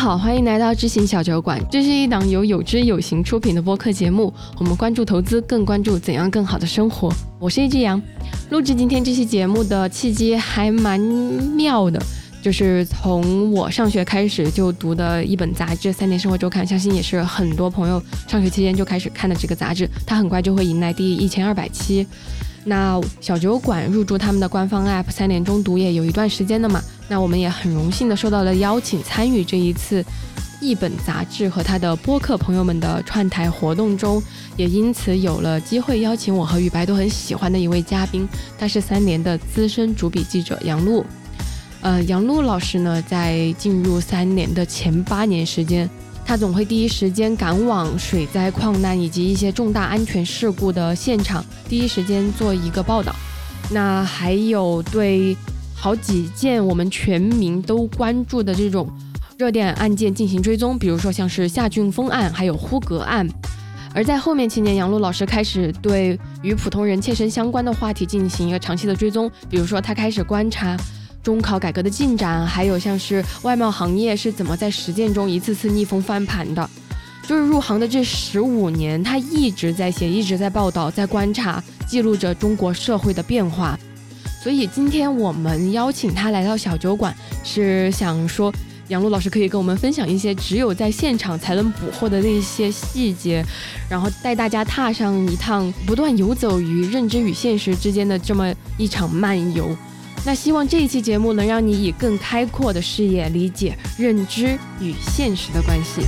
好，欢迎来到知行小酒馆。这是一档由有知有行出品的播客节目。我们关注投资，更关注怎样更好的生活。我是一只羊。录制今天这期节目的契机还蛮妙的，就是从我上学开始就读的一本杂志《三年生活周刊》，相信也是很多朋友上学期间就开始看的这个杂志。它很快就会迎来第一千二百期。那小酒馆入驻他们的官方 App 三联中读也有一段时间了嘛，那我们也很荣幸的受到了邀请，参与这一次一本杂志和他的播客朋友们的串台活动中，也因此有了机会邀请我和雨白都很喜欢的一位嘉宾，他是三联的资深主笔记者杨璐。呃，杨璐老师呢，在进入三联的前八年时间。他总会第一时间赶往水灾、矿难以及一些重大安全事故的现场，第一时间做一个报道。那还有对好几件我们全民都关注的这种热点案件进行追踪，比如说像是夏俊峰案，还有呼格案。而在后面七年，杨璐老师开始对与普通人切身相关的话题进行一个长期的追踪，比如说他开始观察。中考改革的进展，还有像是外贸行业是怎么在实践中一次次逆风翻盘的，就是入行的这十五年，他一直在写，一直在报道，在观察，记录着中国社会的变化。所以今天我们邀请他来到小酒馆，是想说杨璐老师可以跟我们分享一些只有在现场才能捕获的那些细节，然后带大家踏上一趟不断游走于认知与现实之间的这么一场漫游。那希望这一期节目能让你以更开阔的视野理解认知与现实的关系。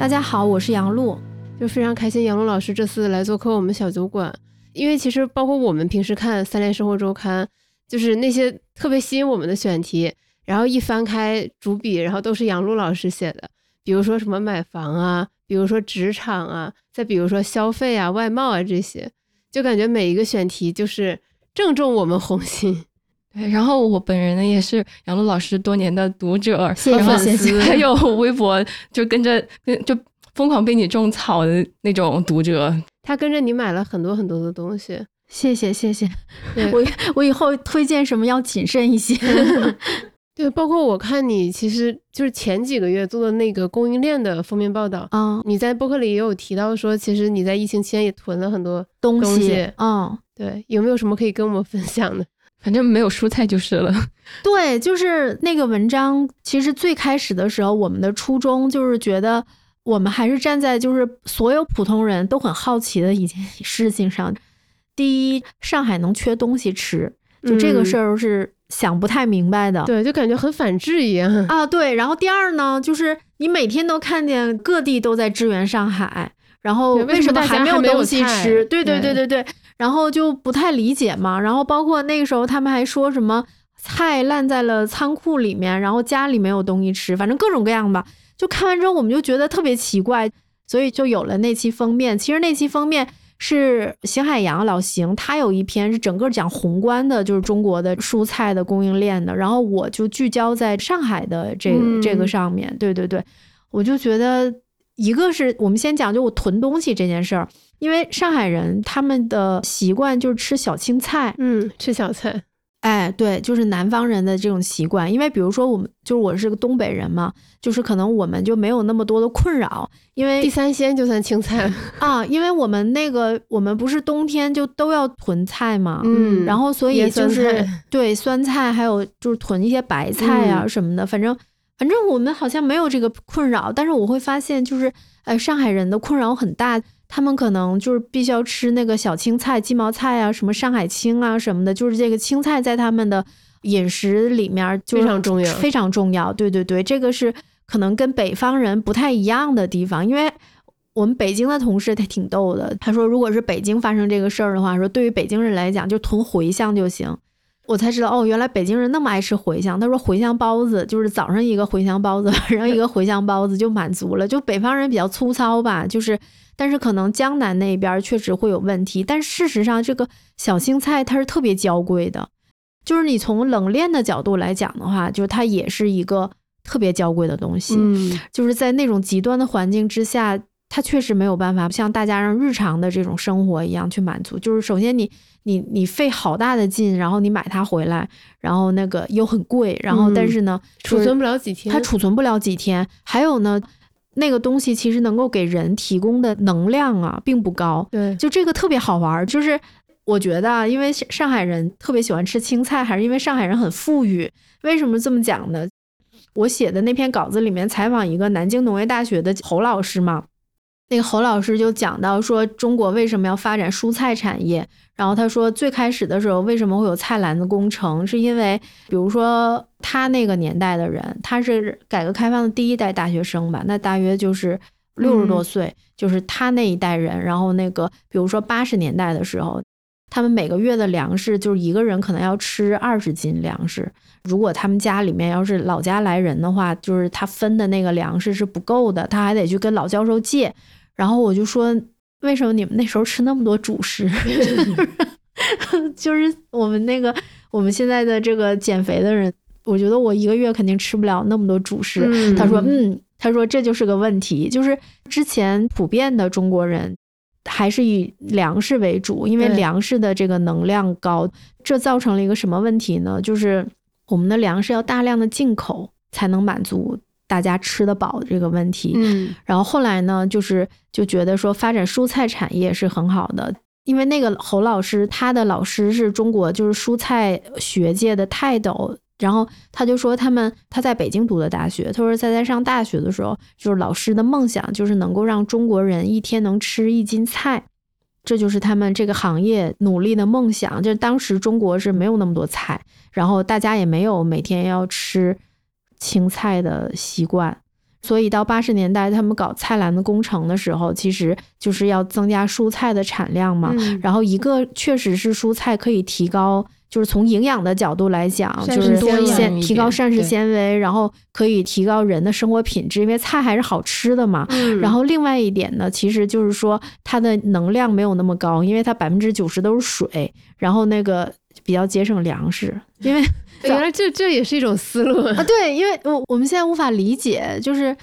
大家好，我是杨璐，就非常开心杨璐老师这次来做客我们小酒馆，因为其实包括我们平时看《三联生活周刊》，就是那些特别吸引我们的选题，然后一翻开主笔，然后都是杨璐老师写的，比如说什么买房啊。比如说职场啊，再比如说消费啊、外贸啊这些，就感觉每一个选题就是正中我们红心。对，然后我本人呢也是杨璐老师多年的读者、粉丝，还有微博就跟着就疯狂被你种草的那种读者。他跟着你买了很多很多的东西，谢谢谢谢。我我以后推荐什么要谨慎一些。对，包括我看你其实就是前几个月做的那个供应链的封面报道啊，你在博客里也有提到说，其实你在疫情期间也囤了很多东西嗯，对，有没有什么可以跟我们分享的？反正没有蔬菜就是了。对，就是那个文章，其实最开始的时候，我们的初衷就是觉得我们还是站在就是所有普通人都很好奇的一件事情上。第一，上海能缺东西吃，就这个事儿是。想不太明白的，对，就感觉很反智一样啊。对，然后第二呢，就是你每天都看见各地都在支援上海，然后为什么还没有东西吃？对对对对对，然后就不太理解嘛。然后包括那个时候，他们还说什么菜烂在了仓库里面，然后家里没有东西吃，反正各种各样吧。就看完之后，我们就觉得特别奇怪，所以就有了那期封面。其实那期封面。是邢海洋老邢，他有一篇是整个讲宏观的，就是中国的蔬菜的供应链的。然后我就聚焦在上海的这个这个上面。对对对，我就觉得一个是我们先讲就我囤东西这件事儿，因为上海人他们的习惯就是吃小青菜，嗯，吃小菜。哎，对，就是南方人的这种习惯，因为比如说我们就是我是个东北人嘛，就是可能我们就没有那么多的困扰，因为地三鲜就算青菜 啊，因为我们那个我们不是冬天就都要囤菜嘛，嗯，然后所以就是对酸菜还有就是囤一些白菜啊什么的，反正反正我们好像没有这个困扰，但是我会发现就是呃上海人的困扰很大。他们可能就是必须要吃那个小青菜、鸡毛菜啊，什么上海青啊什么的，就是这个青菜在他们的饮食里面非常重要，非常重要。对对对，这个是可能跟北方人不太一样的地方，因为我们北京的同事他挺逗的，他说如果是北京发生这个事儿的话，说对于北京人来讲就囤茴香就行。我才知道哦，原来北京人那么爱吃茴香。他说茴香包子就是早上一个茴香包子，晚上一个茴香包子就满足了。就北方人比较粗糙吧，就是。但是可能江南那边确实会有问题，但事实上这个小青菜它是特别娇贵的，就是你从冷链的角度来讲的话，就是它也是一个特别娇贵的东西。嗯，就是在那种极端的环境之下，它确实没有办法像大家让日常的这种生活一样去满足。就是首先你你你费好大的劲，然后你买它回来，然后那个又很贵，然后但是呢，储存不了几天，它储存不了几天。还有呢，那个东西其实能够给人提供的能量啊，并不高。对，就这个特别好玩儿，就是我觉得啊，因为上海人特别喜欢吃青菜，还是因为上海人很富裕？为什么这么讲呢？我写的那篇稿子里面采访一个南京农业大学的侯老师嘛。那个侯老师就讲到说，中国为什么要发展蔬菜产业？然后他说，最开始的时候为什么会有菜篮子工程？是因为，比如说他那个年代的人，他是改革开放的第一代大学生吧，那大约就是六十多岁，就是他那一代人。然后那个，比如说八十年代的时候，他们每个月的粮食就是一个人可能要吃二十斤粮食。如果他们家里面要是老家来人的话，就是他分的那个粮食是不够的，他还得去跟老教授借。然后我就说，为什么你们那时候吃那么多主食？就是我们那个我们现在的这个减肥的人，我觉得我一个月肯定吃不了那么多主食。他说，嗯，他说这就是个问题，就是之前普遍的中国人还是以粮食为主，因为粮食的这个能量高，这造成了一个什么问题呢？就是我们的粮食要大量的进口才能满足。大家吃得饱的这个问题，嗯，然后后来呢，就是就觉得说发展蔬菜产业是很好的，因为那个侯老师他的老师是中国就是蔬菜学界的泰斗，然后他就说他们他在北京读的大学，他说在在上大学的时候，就是老师的梦想就是能够让中国人一天能吃一斤菜，这就是他们这个行业努力的梦想。就当时中国是没有那么多菜，然后大家也没有每天要吃。青菜的习惯，所以到八十年代他们搞菜篮子工程的时候，其实就是要增加蔬菜的产量嘛。然后一个确实是蔬菜可以提高，就是从营养的角度来讲，就是多一些提高膳食纤维，然后可以提高人的生活品质，因为菜还是好吃的嘛。然后另外一点呢，其实就是说它的能量没有那么高，因为它百分之九十都是水，然后那个比较节省粮食，因为。原来这这也是一种思路啊！对，因为我我们现在无法理解，就是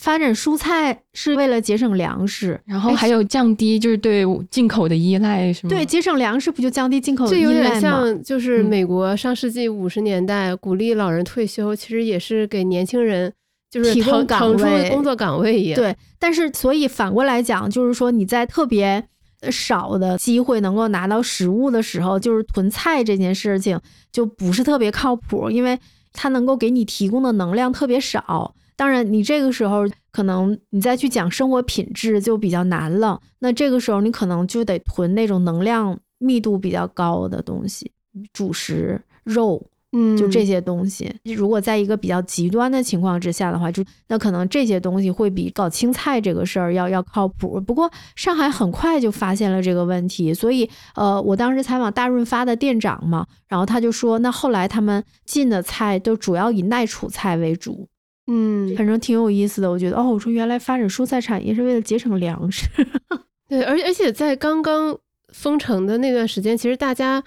发展蔬菜是为了节省粮食，然后还有降低就是对进口的依赖，是吗？对，节省粮食不就降低进口的依赖吗？这有点像，就是美国上世纪五十年代鼓励老人退休，其实也是给年轻人就是提供岗位、工作岗位一样。对，但是所以反过来讲，就是说你在特别。少的机会能够拿到食物的时候，就是囤菜这件事情就不是特别靠谱，因为它能够给你提供的能量特别少。当然，你这个时候可能你再去讲生活品质就比较难了。那这个时候你可能就得囤那种能量密度比较高的东西，主食、肉。嗯，就这些东西，如果在一个比较极端的情况之下的话，就那可能这些东西会比搞青菜这个事儿要要靠谱。不过上海很快就发现了这个问题，所以呃，我当时采访大润发的店长嘛，然后他就说，那后来他们进的菜都主要以耐储菜为主。嗯，反正挺有意思的，我觉得哦，我说原来发展蔬菜产业是为了节省粮食。对，而而且在刚刚封城的那段时间，其实大家。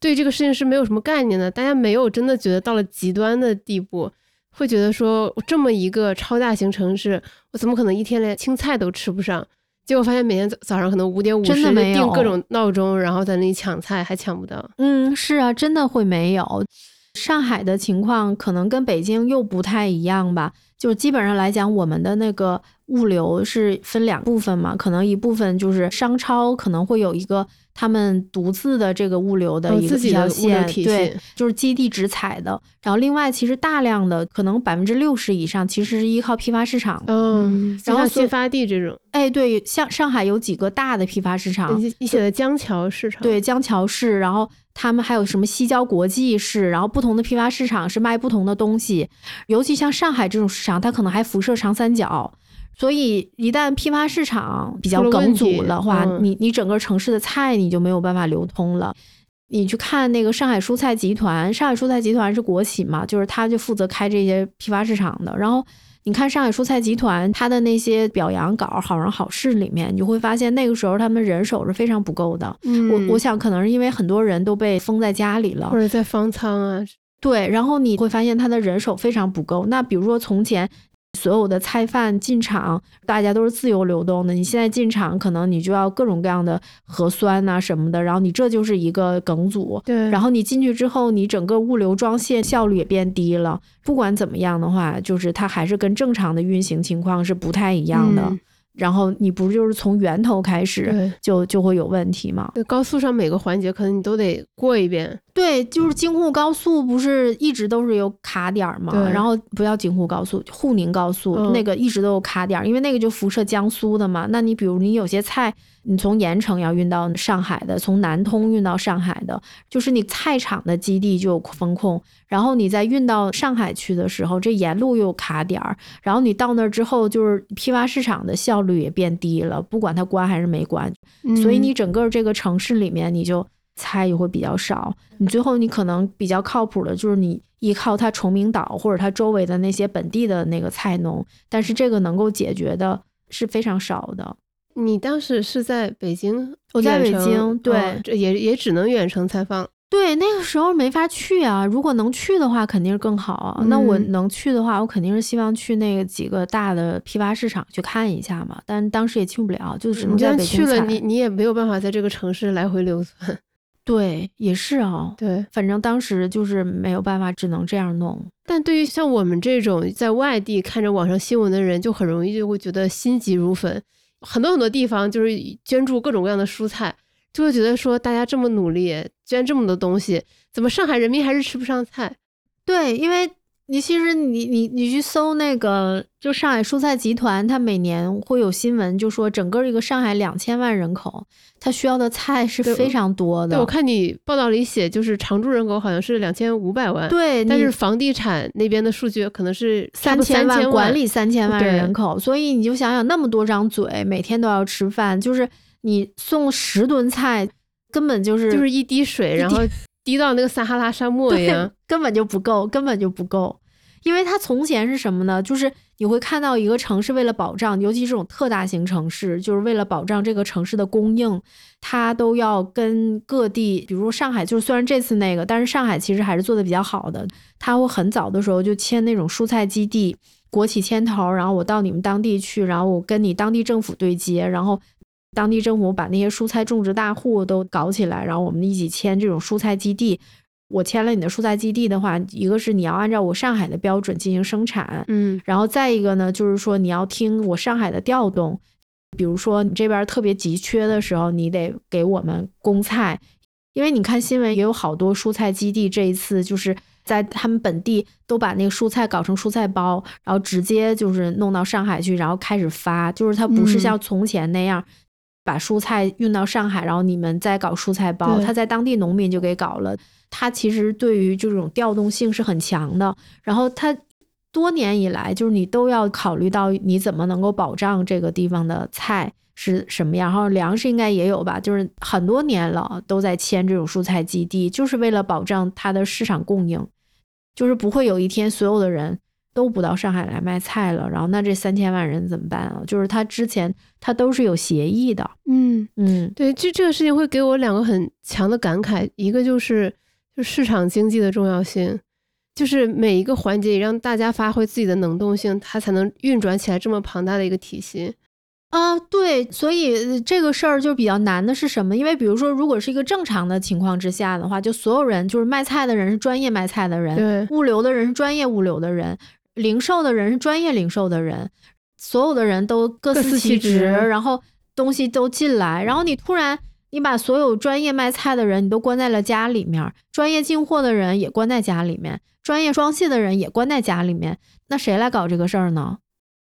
对这个事情是没有什么概念的，大家没有真的觉得到了极端的地步，会觉得说这么一个超大型城市，我怎么可能一天连青菜都吃不上？结果发现每天早早上可能五点五十定各种闹钟，然后在那里抢菜还抢不到。嗯，是啊，真的会没有。上海的情况可能跟北京又不太一样吧，就基本上来讲，我们的那个物流是分两部分嘛，可能一部分就是商超可能会有一个。他们独自的这个物流的一个条线，对，就是基地直采的。然后另外，其实大量的可能百分之六十以上其实是依靠批发市场。嗯，然后新发地这种，哎，对，像上海有几个大的批发市场，你写的江桥市场，对，江桥市。然后他们还有什么西郊国际市，然后不同的批发市场是卖不同的东西。尤其像上海这种市场，它可能还辐射长三角。所以，一旦批发市场比较梗阻的话，你你整个城市的菜你就没有办法流通了。你去看那个上海蔬菜集团，上海蔬菜集团是国企嘛，就是他就负责开这些批发市场的。然后你看上海蔬菜集团它的那些表扬稿、好人好事里面，你就会发现那个时候他们人手是非常不够的。我我想可能是因为很多人都被封在家里了，或者在方舱啊。对，然后你会发现他的人手非常不够。那比如说从前。所有的菜贩进场，大家都是自由流动的。你现在进场，可能你就要各种各样的核酸呐什么的，然后你这就是一个梗阻。对，然后你进去之后，你整个物流装卸效率也变低了。不管怎么样的话，就是它还是跟正常的运行情况是不太一样的。然后你不就是从源头开始就就会有问题吗？高速上每个环节可能你都得过一遍。对，就是京沪高速不是一直都是有卡点嘛？然后不要京沪高速，沪宁高速那个一直都有卡点，因为那个就辐射江苏的嘛。那你比如你有些菜，你从盐城要运到上海的，从南通运到上海的，就是你菜场的基地就有风控。然后你再运到上海去的时候，这沿路又有卡点儿。然后你到那儿之后，就是批发市场的效率也变低了，不管它关还是没关。所以你整个这个城市里面，你就。菜也会比较少，你最后你可能比较靠谱的就是你依靠它崇明岛或者它周围的那些本地的那个菜农，但是这个能够解决的是非常少的。你当时是在北京？我在北京，对，这也也只能远程采访。对，那个时候没法去啊。如果能去的话，肯定是更好啊。那我能去的话，我肯定是希望去那个几个大的批发市场去看一下嘛。但当时也去不了，就只能在北京去了，你你也没有办法在这个城市来回流窜。对，也是啊。对，反正当时就是没有办法，只能这样弄。但对于像我们这种在外地看着网上新闻的人，就很容易就会觉得心急如焚。很多很多地方就是捐助各种各样的蔬菜，就会觉得说大家这么努力捐这么多东西，怎么上海人民还是吃不上菜？对，因为。你其实你你你去搜那个，就上海蔬菜集团，它每年会有新闻，就说整个一个上海两千万人口，它需要的菜是非常多的。对，我看你报道里写，就是常住人口好像是两千五百万，对，但是房地产那边的数据可能是三千万，管理三千万人口，所以你就想想那么多张嘴，每天都要吃饭，就是你送十吨菜，根本就是就是一滴水，然后滴到那个撒哈拉沙漠一样，根本就不够，根本就不够。因为它从前是什么呢？就是你会看到一个城市为了保障，尤其这种特大型城市，就是为了保障这个城市的供应，它都要跟各地，比如说上海，就是虽然这次那个，但是上海其实还是做的比较好的。他会很早的时候就签那种蔬菜基地，国企牵头，然后我到你们当地去，然后我跟你当地政府对接，然后当地政府把那些蔬菜种植大户都搞起来，然后我们一起签这种蔬菜基地。我签了你的蔬菜基地的话，一个是你要按照我上海的标准进行生产，嗯，然后再一个呢，就是说你要听我上海的调动，比如说你这边特别急缺的时候，你得给我们供菜，因为你看新闻也有好多蔬菜基地，这一次就是在他们本地都把那个蔬菜搞成蔬菜包，然后直接就是弄到上海去，然后开始发，就是它不是像从前那样把蔬菜运到上海，然后你们再搞蔬菜包，他在当地农民就给搞了。他其实对于这种调动性是很强的，然后他多年以来就是你都要考虑到你怎么能够保障这个地方的菜是什么样，然后粮食应该也有吧，就是很多年了都在签这种蔬菜基地，就是为了保障它的市场供应，就是不会有一天所有的人都不到上海来卖菜了，然后那这三千万人怎么办啊？就是他之前他都是有协议的，嗯嗯，对，就这个事情会给我两个很强的感慨，一个就是。就市场经济的重要性，就是每一个环节让大家发挥自己的能动性，它才能运转起来这么庞大的一个体系啊。对，所以这个事儿就比较难的是什么？因为比如说，如果是一个正常的情况之下的话，就所有人就是卖菜的人是专业卖菜的人，对，物流的人是专业物流的人，零售的人是专业零售的人，所有的人都各司其职，然后东西都进来，然后你突然。你把所有专业卖菜的人，你都关在了家里面；专业进货的人也关在家里面；专业装卸的人也关在家里面。那谁来搞这个事儿呢？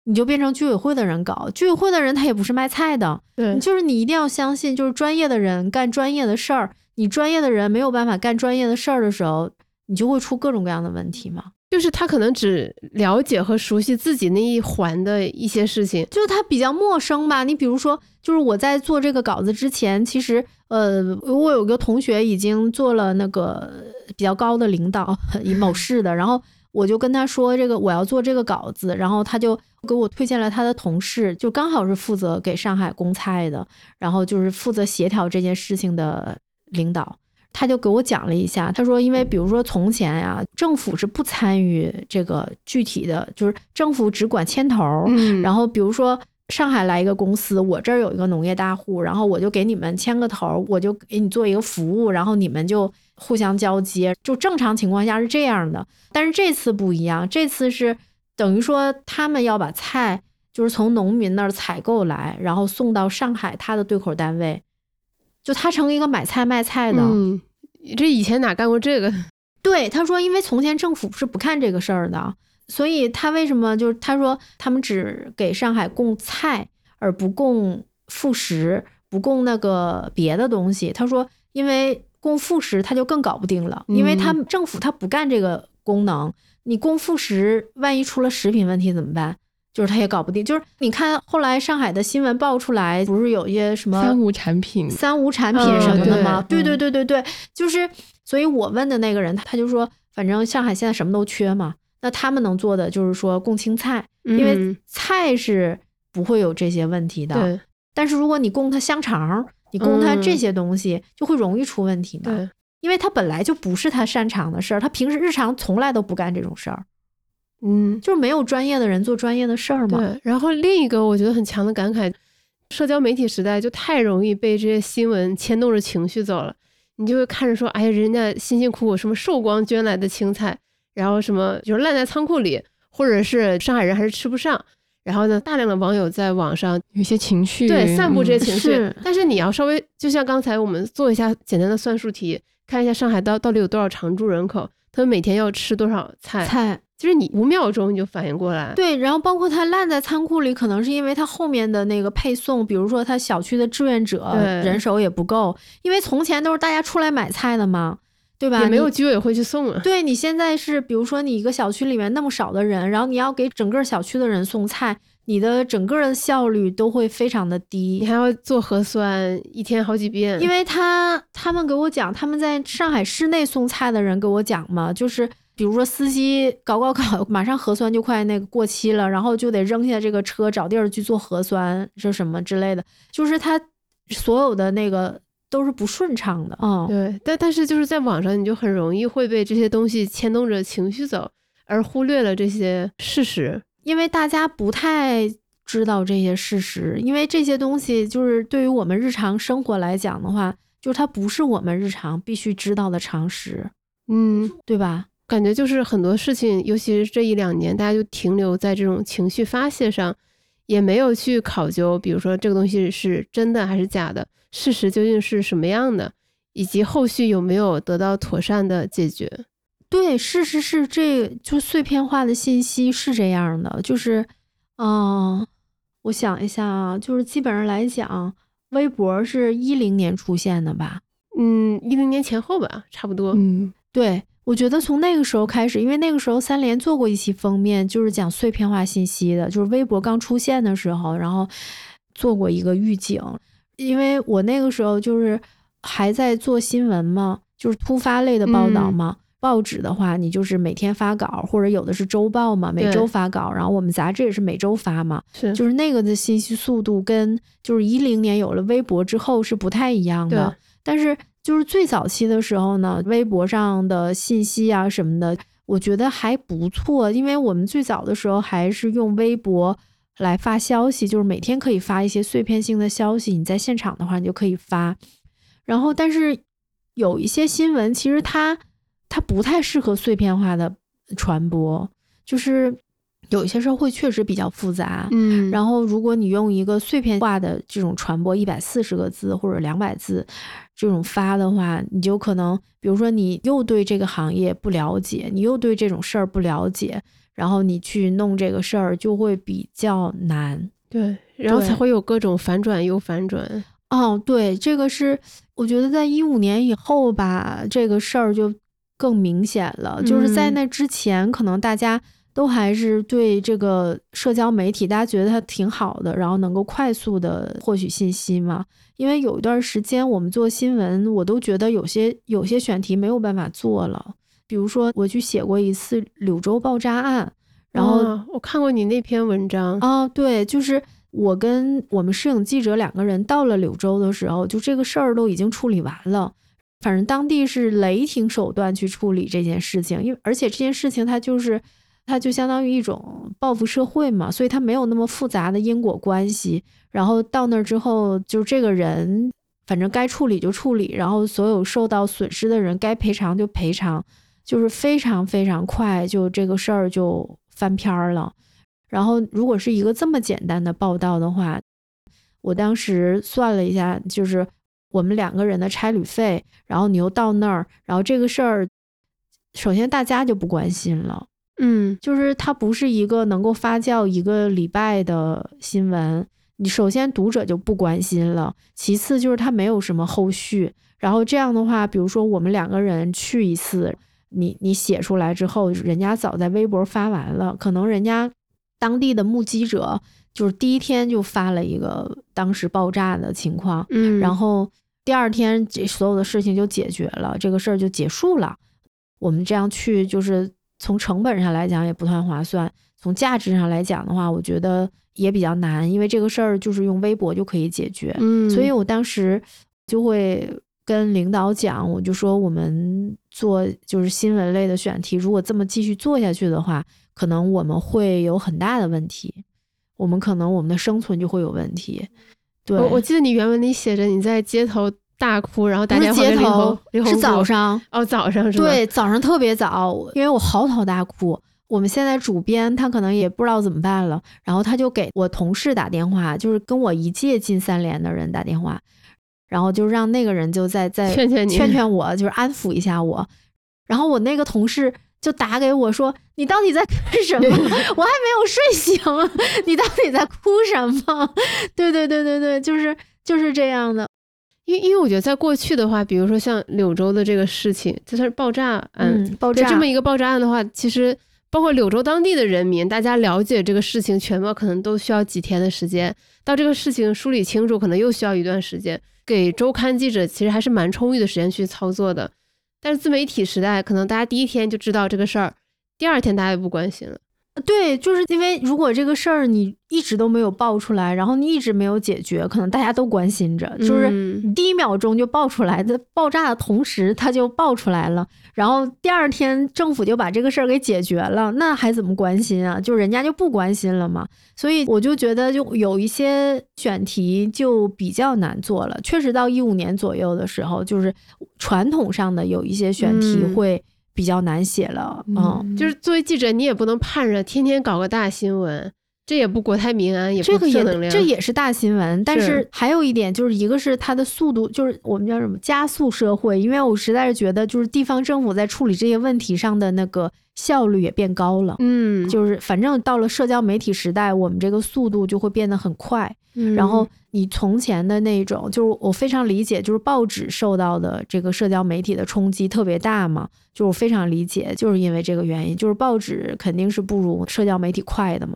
你就变成居委会的人搞。居委会的人他也不是卖菜的，对，就是你一定要相信，就是专业的人干专业的事儿。你专业的人没有办法干专业的事儿的时候，你就会出各种各样的问题嘛。就是他可能只了解和熟悉自己那一环的一些事情，就是他比较陌生吧。你比如说，就是我在做这个稿子之前，其实呃，我有个同学已经做了那个比较高的领导，某市的，然后我就跟他说这个我要做这个稿子，然后他就给我推荐了他的同事，就刚好是负责给上海供菜的，然后就是负责协调这件事情的领导。他就给我讲了一下，他说，因为比如说从前呀，政府是不参与这个具体的，就是政府只管牵头。嗯，然后比如说上海来一个公司，我这儿有一个农业大户，然后我就给你们牵个头，我就给你做一个服务，然后你们就互相交接，就正常情况下是这样的。但是这次不一样，这次是等于说他们要把菜就是从农民那儿采购来，然后送到上海他的对口单位。就他成一个买菜卖菜的，嗯，这以前哪干过这个？对，他说，因为从前政府是不看这个事儿的，所以他为什么就是他说他们只给上海供菜，而不供副食，不供那个别的东西。他说，因为供副食他就更搞不定了，因为他政府他不干这个功能，你供副食，万一出了食品问题怎么办？就是他也搞不定，就是你看后来上海的新闻爆出来，不是有一些什么三无产品、三无产品什么的吗？对对对对对，就是所以我问的那个人，他就说，反正上海现在什么都缺嘛，那他们能做的就是说供青菜，因为菜是不会有这些问题的。但是如果你供他香肠，你供他这些东西，就会容易出问题嘛。因为他本来就不是他擅长的事儿，他平时日常从来都不干这种事儿。嗯，就是没有专业的人做专业的事儿嘛。对，然后另一个我觉得很强的感慨，社交媒体时代就太容易被这些新闻牵动着情绪走了。你就会看着说，哎呀，人家辛辛苦苦什么寿光捐来的青菜，然后什么就是烂在仓库里，或者是上海人还是吃不上。然后呢，大量的网友在网上有些情绪，对，散布这些情绪。但是你要稍微，就像刚才我们做一下简单的算术题，看一下上海到到底有多少常住人口，他们每天要吃多少菜？菜。就是你五秒钟你就反应过来，对，然后包括它烂在仓库里，可能是因为它后面的那个配送，比如说它小区的志愿者人手也不够，因为从前都是大家出来买菜的嘛，对吧？也没有居委会去送啊。对你现在是，比如说你一个小区里面那么少的人，然后你要给整个小区的人送菜，你的整个的效率都会非常的低，你还要做核酸，一天好几遍。因为他他们给我讲，他们在上海市内送菜的人给我讲嘛，就是。比如说司机搞搞搞，马上核酸就快那个过期了，然后就得扔下这个车找地儿去做核酸，是什么之类的，就是他所有的那个都是不顺畅的。嗯，对，但但是就是在网上，你就很容易会被这些东西牵动着情绪走，而忽略了这些事实，因为大家不太知道这些事实，因为这些东西就是对于我们日常生活来讲的话，就是它不是我们日常必须知道的常识，嗯，对吧？感觉就是很多事情，尤其是这一两年，大家就停留在这种情绪发泄上，也没有去考究，比如说这个东西是真的还是假的，事实究竟是什么样的，以及后续有没有得到妥善的解决。对，事实是这就碎片化的信息是这样的，就是，嗯，我想一下啊，就是基本上来讲，微博是一零年出现的吧？嗯，一零年前后吧，差不多。嗯，对。我觉得从那个时候开始，因为那个时候三联做过一期封面，就是讲碎片化信息的，就是微博刚出现的时候，然后做过一个预警。因为我那个时候就是还在做新闻嘛，就是突发类的报道嘛。报纸的话，你就是每天发稿，或者有的是周报嘛，每周发稿。然后我们杂志也是每周发嘛，是就是那个的信息速度跟就是一零年有了微博之后是不太一样的，但是。就是最早期的时候呢，微博上的信息啊什么的，我觉得还不错，因为我们最早的时候还是用微博来发消息，就是每天可以发一些碎片性的消息。你在现场的话，你就可以发。然后，但是有一些新闻，其实它它不太适合碎片化的传播，就是。有一些事儿会确实比较复杂，嗯，然后如果你用一个碎片化的这种传播，一百四十个字或者两百字这种发的话，你就可能，比如说你又对这个行业不了解，你又对这种事儿不了解，然后你去弄这个事儿就会比较难，对，然后才会有各种反转又反转。哦，对，这个是我觉得在一五年以后吧，这个事儿就更明显了，就是在那之前可能大家。都还是对这个社交媒体，大家觉得它挺好的，然后能够快速的获取信息嘛。因为有一段时间我们做新闻，我都觉得有些有些选题没有办法做了。比如说，我去写过一次柳州爆炸案，然后我看过你那篇文章啊，对，就是我跟我们摄影记者两个人到了柳州的时候，就这个事儿都已经处理完了。反正当地是雷霆手段去处理这件事情，因为而且这件事情它就是它就相当于一种报复社会嘛，所以它没有那么复杂的因果关系。然后到那儿之后，就这个人反正该处理就处理，然后所有受到损失的人该赔偿就赔偿，就是非常非常快，就这个事儿就翻篇儿了。然后如果是一个这么简单的报道的话，我当时算了一下，就是我们两个人的差旅费，然后你又到那儿，然后这个事儿，首先大家就不关心了，嗯，就是它不是一个能够发酵一个礼拜的新闻，你首先读者就不关心了，其次就是它没有什么后续，然后这样的话，比如说我们两个人去一次，你你写出来之后，人家早在微博发完了，可能人家当地的目击者。就是第一天就发了一个当时爆炸的情况，嗯，然后第二天这所有的事情就解决了，这个事儿就结束了。我们这样去，就是从成本上来讲也不太划算，从价值上来讲的话，我觉得也比较难，因为这个事儿就是用微博就可以解决，嗯，所以我当时就会跟领导讲，我就说我们做就是新闻类的选题，如果这么继续做下去的话，可能我们会有很大的问题。我们可能我们的生存就会有问题。对，我记得你原文里写着你在街头大哭，然后大家街头是早上哦，早上是吧？对，早上特别早，因为我嚎啕大哭。我们现在主编他可能也不知道怎么办了，然后他就给我同事打电话，就是跟我一届进三联的人打电话，然后就让那个人就在在劝劝劝劝我，就是安抚一下我。然后我那个同事。就打给我说：“你到底在干什么？我还没有睡醒，你到底在哭什么？”对对对对对，就是就是这样的。因因为我觉得在过去的话，比如说像柳州的这个事情，就算是爆炸案，爆炸这么一个爆炸案的话，其实包括柳州当地的人民，大家了解这个事情全貌，可能都需要几天的时间。到这个事情梳理清楚，可能又需要一段时间。给周刊记者其实还是蛮充裕的时间去操作的。但是自媒体时代，可能大家第一天就知道这个事儿，第二天大家也不关心了。对，就是因为如果这个事儿你一直都没有爆出来，然后你一直没有解决，可能大家都关心着。就是你第一秒钟就爆出来，在爆炸的同时它就爆出来了，然后第二天政府就把这个事儿给解决了，那还怎么关心啊？就人家就不关心了嘛。所以我就觉得，就有一些选题就比较难做了。确实到一五年左右的时候，就是传统上的有一些选题会。比较难写了，嗯，就是作为记者，你也不能盼着天天搞个大新闻，这也不国泰民安，也不正能量。这也是大新闻，但是还有一点就是，一个是它的速度，就是我们叫什么加速社会，因为我实在是觉得，就是地方政府在处理这些问题上的那个效率也变高了，嗯，就是反正到了社交媒体时代，我们这个速度就会变得很快。然后你从前的那种，就是我非常理解，就是报纸受到的这个社交媒体的冲击特别大嘛，就是我非常理解，就是因为这个原因，就是报纸肯定是不如社交媒体快的嘛，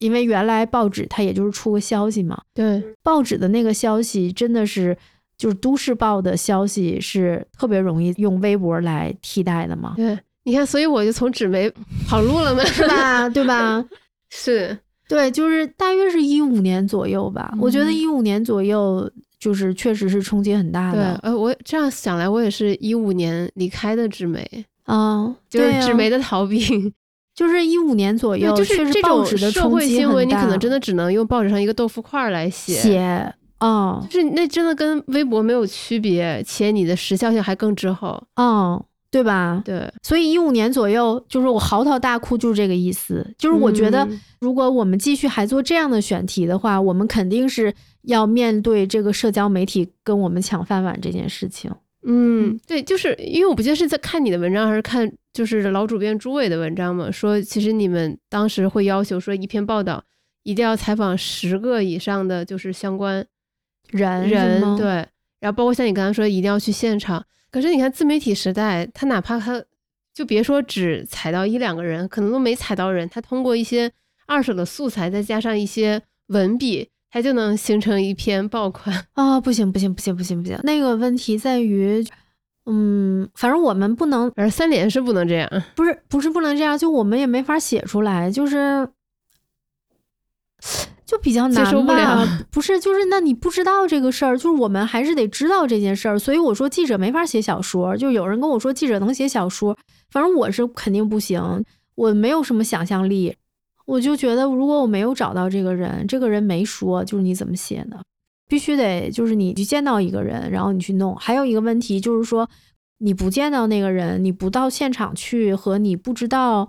因为原来报纸它也就是出个消息嘛，对，报纸的那个消息真的是就是都市报的消息是特别容易用微博来替代的嘛，对，你看，所以我就从纸媒 跑路了嘛，是吧？对吧？是。对，就是大约是一五年左右吧。我觉得一五年左右，就是确实是冲击很大的。对呃，我这样想来，我也是一五年离开的纸媒啊，就是纸媒的逃兵，就是一五年左右，就是这种社会新闻，你可能真的只能用报纸上一个豆腐块来写写啊，就是那真的跟微博没有区别，且你的时效性还更滞后。嗯。对吧？对，所以一五年左右，就是我嚎啕大哭，就是这个意思。就是我觉得，如果我们继续还做这样的选题的话，我们肯定是要面对这个社交媒体跟我们抢饭碗这件事情。嗯，对，就是因为我不记得是在看你的文章，还是看就是老主编朱伟的文章嘛，说其实你们当时会要求说，一篇报道一定要采访十个以上的就是相关人人，对，然后包括像你刚才说，一定要去现场。可是你看自媒体时代，他哪怕他就别说只采到一两个人，可能都没采到人，他通过一些二手的素材，再加上一些文笔，他就能形成一篇爆款啊！不行不行不行不行不行，那个问题在于，嗯，反正我们不能，而三联是不能这样，不是不是不能这样，就我们也没法写出来，就是。就比较难吧？不是，就是那你不知道这个事儿，就是我们还是得知道这件事儿。所以我说记者没法写小说，就有人跟我说记者能写小说，反正我是肯定不行，我没有什么想象力。我就觉得，如果我没有找到这个人，这个人没说，就是你怎么写的？必须得就是你去见到一个人，然后你去弄。还有一个问题就是说，你不见到那个人，你不到现场去，和你不知道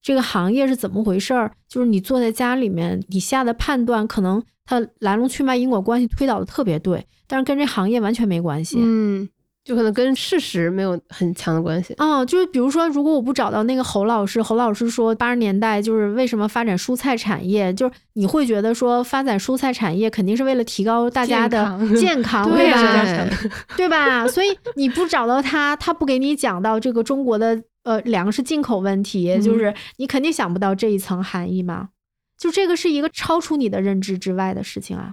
这个行业是怎么回事儿，就是你坐在家里面，你下的判断可能他来龙去脉、因果关系推导的特别对，但是跟这行业完全没关系。嗯。就可能跟事实没有很强的关系啊，就是比如说，如果我不找到那个侯老师，侯老师说八十年代就是为什么发展蔬菜产业，就是你会觉得说发展蔬菜产业肯定是为了提高大家的健康，对吧？对吧？所以你不找到他，他不给你讲到这个中国的呃粮食进口问题，就是你肯定想不到这一层含义嘛。就这个是一个超出你的认知之外的事情啊，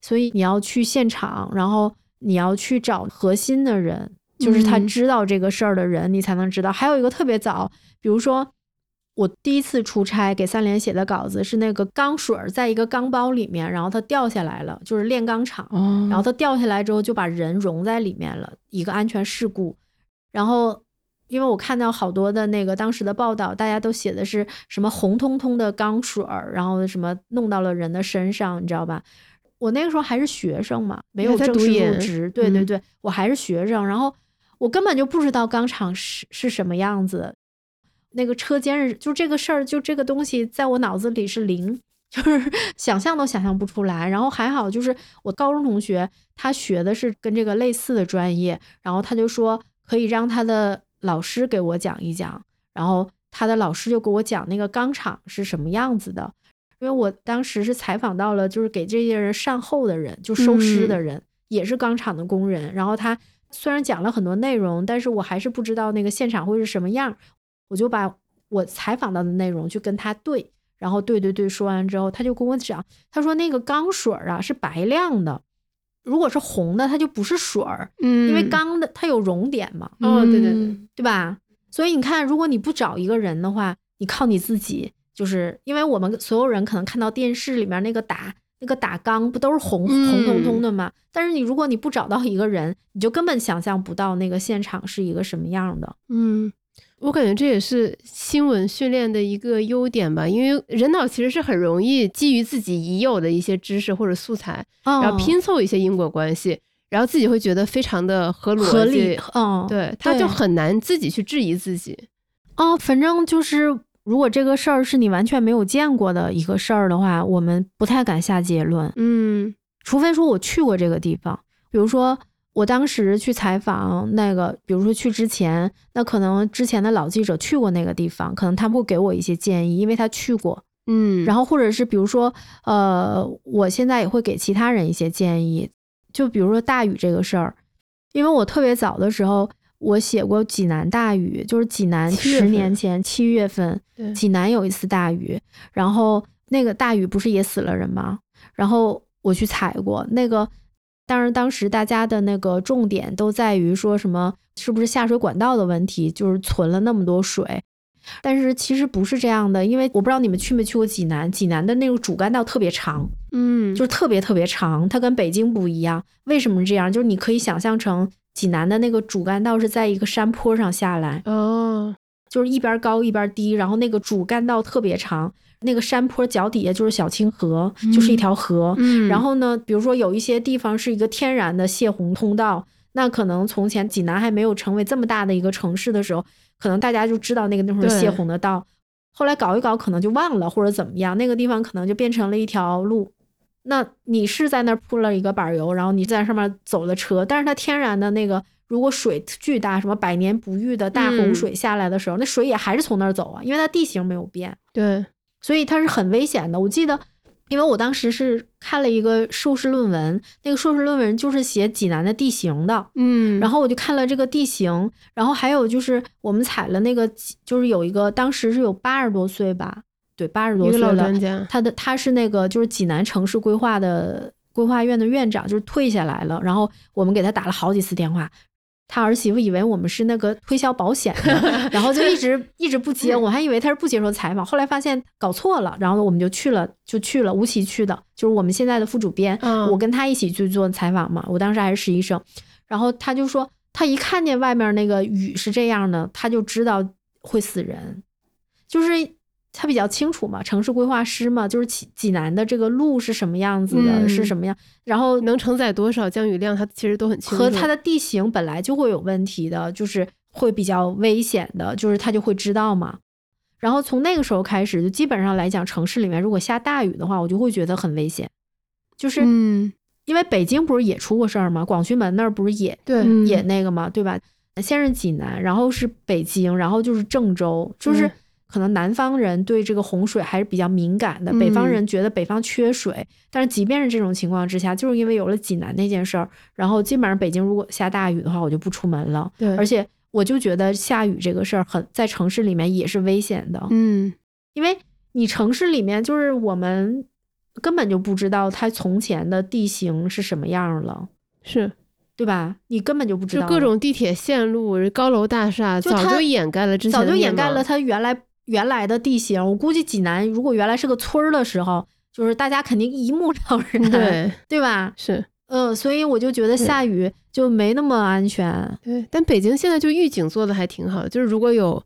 所以你要去现场，然后。你要去找核心的人，就是他知道这个事儿的人，你才能知道。还有一个特别早，比如说我第一次出差给三联写的稿子是那个钢水在一个钢包里面，然后它掉下来了，就是炼钢厂，然后它掉下来之后就把人融在里面了，一个安全事故。然后因为我看到好多的那个当时的报道，大家都写的是什么红彤彤的钢水儿然后什么弄到了人的身上，你知道吧？我那个时候还是学生嘛，没有正式入职。对对对，我还是学生，然后我根本就不知道钢厂是是什么样子。那个车间是就这个事儿，就这个东西在我脑子里是零，就是 想象都想象不出来。然后还好，就是我高中同学他学的是跟这个类似的专业，然后他就说可以让他的老师给我讲一讲，然后他的老师就给我讲那个钢厂是什么样子的。因为我当时是采访到了，就是给这些人善后的人，就收尸的人，也是钢厂的工人。然后他虽然讲了很多内容，但是我还是不知道那个现场会是什么样。我就把我采访到的内容去跟他对，然后对对对，说完之后，他就跟我讲，他说那个钢水啊是白亮的，如果是红的，它就不是水儿，嗯，因为钢的它有熔点嘛。哦，对对对，对吧？所以你看，如果你不找一个人的话，你靠你自己。就是因为我们所有人可能看到电视里面那个打那个打缸不都是红红彤彤的吗？但是你如果你不找到一个人，你就根本想象不到那个现场是一个什么样的。嗯，我感觉这也是新闻训练的一个优点吧，因为人脑其实是很容易基于自己已有的一些知识或者素材，然后拼凑一些因果关系，然后自己会觉得非常的合逻辑。嗯，对，他就很难自己去质疑自己。哦，反正就是。如果这个事儿是你完全没有见过的一个事儿的话，我们不太敢下结论。嗯，除非说我去过这个地方，比如说我当时去采访那个，比如说去之前，那可能之前的老记者去过那个地方，可能他们会给我一些建议，因为他去过。嗯，然后或者是比如说，呃，我现在也会给其他人一些建议，就比如说大雨这个事儿，因为我特别早的时候。我写过济南大雨，就是济南十年前七月份，济南有一次大雨，然后那个大雨不是也死了人吗？然后我去采过那个，当然当时大家的那个重点都在于说什么是不是下水管道的问题，就是存了那么多水，但是其实不是这样的，因为我不知道你们去没去过济南，济南的那个主干道特别长，嗯，就是特别特别长，它跟北京不一样，为什么这样？就是你可以想象成。济南的那个主干道是在一个山坡上下来，哦，就是一边高一边低，然后那个主干道特别长，那个山坡脚底下就是小清河，就是一条河。然后呢，比如说有一些地方是一个天然的泄洪通道，那可能从前济南还没有成为这么大的一个城市的时候，可能大家就知道那个地方是泄洪的道，后来搞一搞可能就忘了或者怎么样，那个地方可能就变成了一条路。那你是在那儿铺了一个板油，然后你在上面走了车，但是它天然的那个，如果水巨大，什么百年不遇的大洪水下来的时候，那水也还是从那儿走啊，因为它地形没有变。对，所以它是很危险的。我记得，因为我当时是看了一个硕士论文，那个硕士论文就是写济南的地形的，嗯，然后我就看了这个地形，然后还有就是我们采了那个，就是有一个当时是有八十多岁吧。对，八十多岁了，他的他是那个就是济南城市规划的规划院的院长，就是退下来了。然后我们给他打了好几次电话，他儿媳妇以为我们是那个推销保险的，然后就一直一直不接，我还以为他是不接受采访，后来发现搞错了，然后我们就去了，就去了吴奇去的，就是我们现在的副主编，我跟他一起去做采访嘛，我当时还是实习生，然后他就说，他一看见外面那个雨是这样的，他就知道会死人，就是。他比较清楚嘛，城市规划师嘛，就是济济南的这个路是什么样子的，是什么样，然后能承载多少降雨量，他其实都很清楚。和它的地形本来就会有问题的，就是会比较危险的，就是他就会知道嘛。然后从那个时候开始，就基本上来讲，城市里面如果下大雨的话，我就会觉得很危险。就是因为北京不是也出过事儿吗？广渠门那儿不是也对也那个嘛，对吧？先是济南，然后是北京，然后就是郑州，就是。可能南方人对这个洪水还是比较敏感的，北方人觉得北方缺水。但是即便是这种情况之下，就是因为有了济南那件事儿，然后基本上北京如果下大雨的话，我就不出门了。对，而且我就觉得下雨这个事儿很在城市里面也是危险的。嗯，因为你城市里面就是我们根本就不知道它从前的地形是什么样了，是对吧？你根本就不知道，就各种地铁线路、高楼大厦早就掩盖了之前，早就掩盖了它原来。原来的地形，我估计济南如果原来是个村儿的时候，就是大家肯定一目了然，对对吧？是，嗯，所以我就觉得下雨就没那么安全。对，但北京现在就预警做的还挺好，就是如果有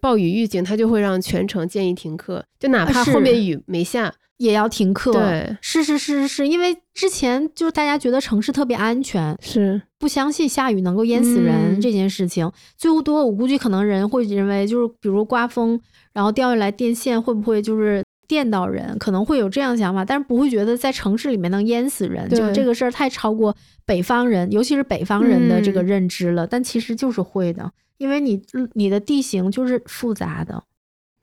暴雨预警，它就会让全程建议停课，就哪怕后面雨没下也要停课。对，是是是是是，因为之前就是大家觉得城市特别安全，是不相信下雨能够淹死人这件事情。最多我估计可能人会认为就是比如刮风。然后掉下来电线会不会就是电到人？可能会有这样想法，但是不会觉得在城市里面能淹死人。就这个事儿太超过北方人，尤其是北方人的这个认知了。但其实就是会的，因为你你的地形就是复杂的。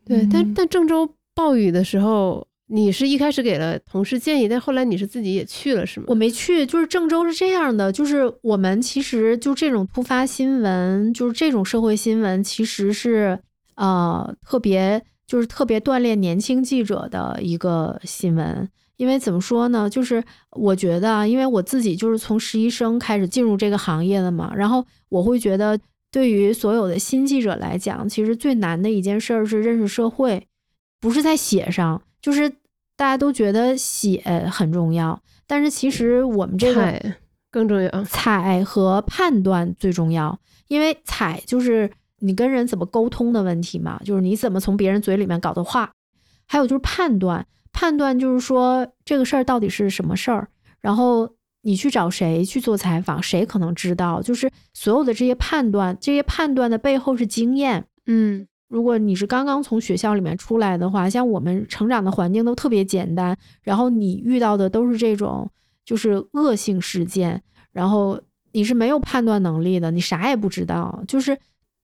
对，但但郑州暴雨的时候，你是一开始给了同事建议，但后来你是自己也去了是吗？我没去，就是郑州是这样的，就是我们其实就这种突发新闻，就是这种社会新闻，其实是。呃，特别就是特别锻炼年轻记者的一个新闻，因为怎么说呢？就是我觉得，因为我自己就是从实习生开始进入这个行业的嘛，然后我会觉得，对于所有的新记者来讲，其实最难的一件事儿是认识社会，不是在写上，就是大家都觉得写很重要，但是其实我们这个更重要，采和判断最重要，因为采就是。你跟人怎么沟通的问题嘛，就是你怎么从别人嘴里面搞的话，还有就是判断，判断就是说这个事儿到底是什么事儿，然后你去找谁去做采访，谁可能知道，就是所有的这些判断，这些判断的背后是经验。嗯，如果你是刚刚从学校里面出来的话，像我们成长的环境都特别简单，然后你遇到的都是这种就是恶性事件，然后你是没有判断能力的，你啥也不知道，就是。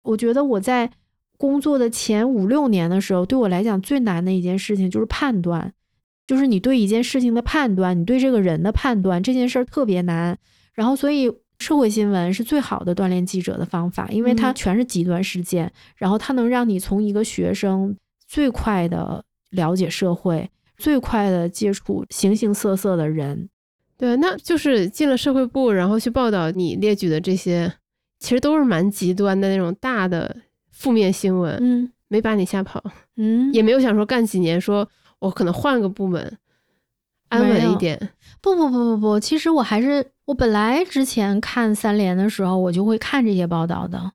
我觉得我在工作的前五六年的时候，对我来讲最难的一件事情就是判断，就是你对一件事情的判断，你对这个人的判断，这件事儿特别难。然后，所以社会新闻是最好的锻炼记者的方法，因为它全是极端事件，然后它能让你从一个学生最快的了解社会，最快的接触形形色色的人。对，那就是进了社会部，然后去报道你列举的这些。其实都是蛮极端的那种大的负面新闻，嗯，没把你吓跑，嗯，也没有想说干几年，说我可能换个部门，安稳一点。不不不不不，其实我还是我本来之前看三联的时候，我就会看这些报道的，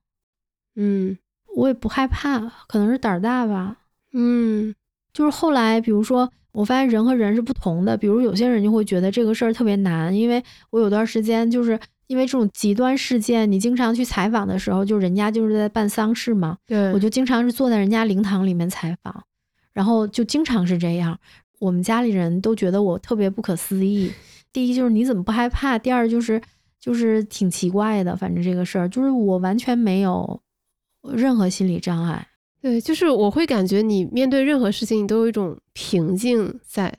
嗯，我也不害怕，可能是胆儿大吧，嗯，就是后来，比如说我发现人和人是不同的，比如有些人就会觉得这个事儿特别难，因为我有段时间就是。因为这种极端事件，你经常去采访的时候，就人家就是在办丧事嘛。对，我就经常是坐在人家灵堂里面采访，然后就经常是这样。我们家里人都觉得我特别不可思议。第一就是你怎么不害怕？第二就是就是挺奇怪的。反正这个事儿就是我完全没有任何心理障碍。对，就是我会感觉你面对任何事情，你都有一种平静在。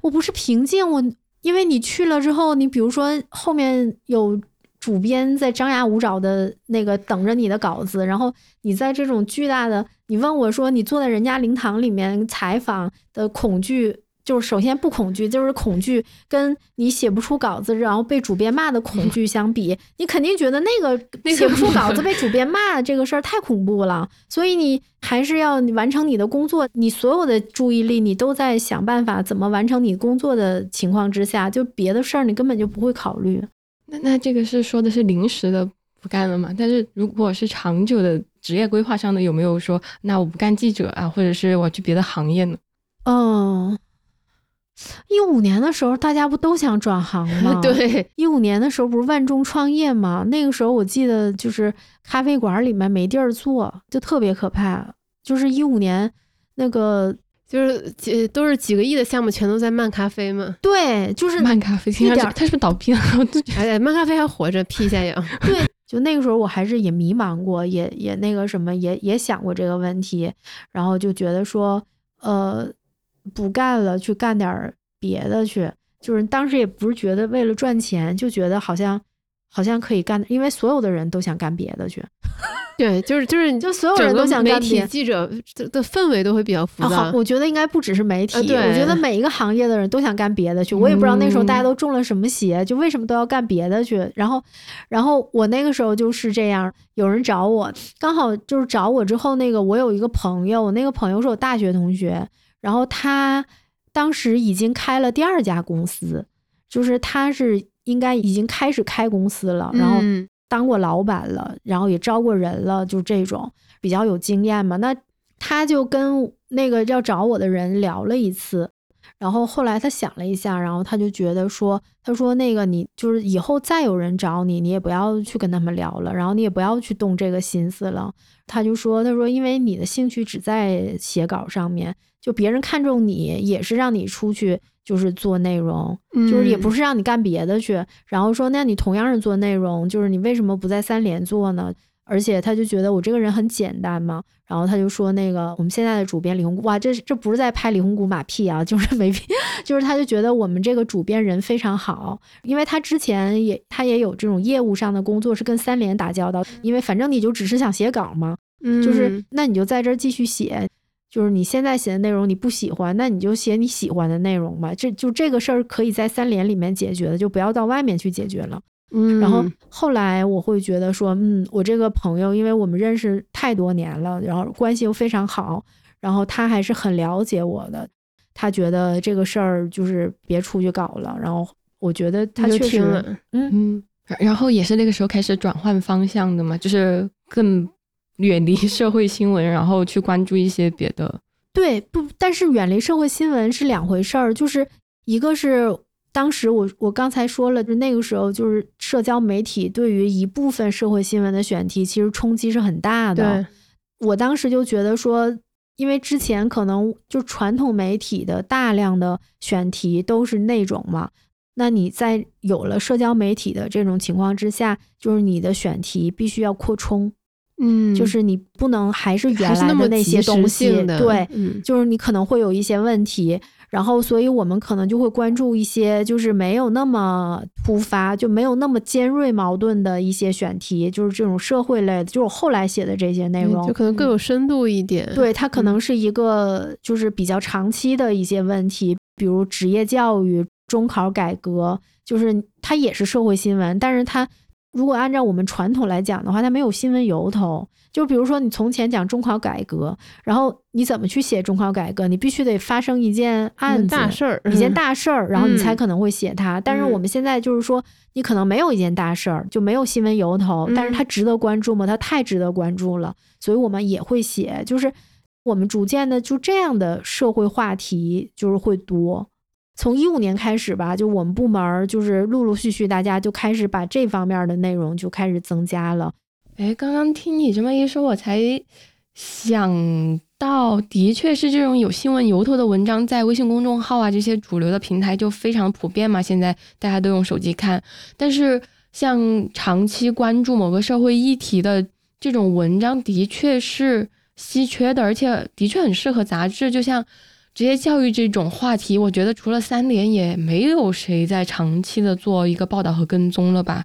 我不是平静，我。因为你去了之后，你比如说后面有主编在张牙舞爪的那个等着你的稿子，然后你在这种巨大的，你问我说你坐在人家灵堂里面采访的恐惧，就是首先不恐惧，就是恐惧跟你写不出稿子，然后被主编骂的恐惧相比，你肯定觉得那个写不出稿子被主编骂这个事儿太恐怖了。所以你还是要完成你的工作，你所有的注意力你都在想办法怎么完成你工作的情况之下，就别的事儿你根本就不会考虑。那那这个是说的是临时的不干了嘛？但是如果是长久的职业规划上的，有没有说那我不干记者啊，或者是我去别的行业呢？嗯。一五年的时候，大家不都想转行 吗？对，一五年的时候不是万众创业吗？那个时候我记得就是咖啡馆里面没地儿坐，就特别可怕。就是一五年那个，就是几都是几个亿的项目，全都在漫咖啡嘛。对，就是漫咖啡。一点他是不是倒闭了？哎，漫咖啡还活着，批一下呀。对，就那个时候我还是也迷茫过，也也那个什么，也也想过这个问题，然后就觉得说，呃。不干了，去干点别的去。就是当时也不是觉得为了赚钱，就觉得好像好像可以干，因为所有的人都想干别的去。对，就是就是就所有人都想干。媒体记者的氛围都会比较复杂。我觉得应该不只是媒体，我觉得每一个行业的人都想干别的去。我也不知道那时候大家都中了什么邪，就为什么都要干别的去。然后，然后我那个时候就是这样，有人找我，刚好就是找我之后，那个我有一个朋友，我那个朋友是我大学同学。然后他当时已经开了第二家公司，就是他是应该已经开始开公司了，然后当过老板了，然后也招过人了，就这种比较有经验嘛。那他就跟那个要找我的人聊了一次。然后后来他想了一下，然后他就觉得说，他说那个你就是以后再有人找你，你也不要去跟他们聊了，然后你也不要去动这个心思了。他就说，他说因为你的兴趣只在写稿上面，就别人看中你也是让你出去就是做内容，就是也不是让你干别的去。然后说，那你同样是做内容，就是你为什么不在三联做呢？而且他就觉得我这个人很简单嘛，然后他就说那个我们现在的主编李红谷，哇，这这不是在拍李红谷马屁啊，就是 没屁，就是他就觉得我们这个主编人非常好，因为他之前也他也有这种业务上的工作是跟三联打交道，因为反正你就只是想写稿嘛，就是那你就在这儿继续写，就是你现在写的内容你不喜欢，那你就写你喜欢的内容吧，这就这个事儿可以在三联里面解决的，就不要到外面去解决了。嗯，然后后来我会觉得说，嗯，我这个朋友，因为我们认识太多年了，然后关系又非常好，然后他还是很了解我的，他觉得这个事儿就是别出去搞了。然后我觉得他确实，嗯嗯，然后也是那个时候开始转换方向的嘛，就是更远离社会新闻，然后去关注一些别的。对，不，但是远离社会新闻是两回事儿，就是一个是。当时我我刚才说了，就那个时候就是社交媒体对于一部分社会新闻的选题，其实冲击是很大的。我当时就觉得说，因为之前可能就传统媒体的大量的选题都是那种嘛，那你在有了社交媒体的这种情况之下，就是你的选题必须要扩充，嗯，就是你不能还是原来的那些东西，对，就是你可能会有一些问题。然后，所以我们可能就会关注一些就是没有那么突发，就没有那么尖锐矛盾的一些选题，就是这种社会类的，就是我后来写的这些内容，就可能更有深度一点。对，它可能是一个就是比较长期的一些问题，比如职业教育、中考改革，就是它也是社会新闻，但是它如果按照我们传统来讲的话，它没有新闻由头。就比如说，你从前讲中考改革，然后你怎么去写中考改革？你必须得发生一件案子、大事儿，一件 大事儿，然后你才可能会写它。但是我们现在就是说，你可能没有一件大事儿，就没有新闻由头，但是它值得关注吗？它太值得关注了，所以我们也会写。就是我们逐渐的就这样的社会话题就是会多。从一五年开始吧，就我们部门儿就是陆陆续续大家就开始把这方面的内容就开始增加了。哎，刚刚听你这么一说，我才想到，的确是这种有新闻由头的文章，在微信公众号啊这些主流的平台就非常普遍嘛。现在大家都用手机看，但是像长期关注某个社会议题的这种文章，的确是稀缺的，而且的确很适合杂志。就像职业教育这种话题，我觉得除了三联，也没有谁在长期的做一个报道和跟踪了吧。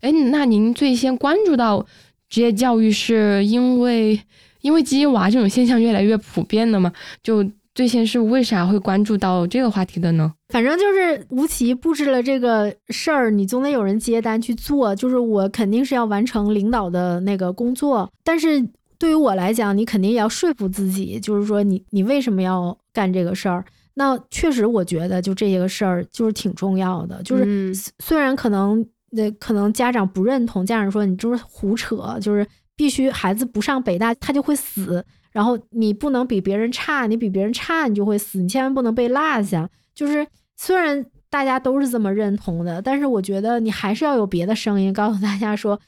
哎，那您最先关注到职业教育，是因为因为鸡娃这种现象越来越普遍了吗？就最先是为啥会关注到这个话题的呢？反正就是吴奇布置了这个事儿，你总得有人接单去做。就是我肯定是要完成领导的那个工作，但是对于我来讲，你肯定也要说服自己，就是说你你为什么要干这个事儿？那确实，我觉得就这些个事儿就是挺重要的。就是虽然可能那可能家长不认同，家长说你就是胡扯，就是必须孩子不上北大他就会死。然后你不能比别人差，你比别人差，你就会死。你千万不能被落下。就是虽然大家都是这么认同的，但是我觉得你还是要有别的声音告诉大家说，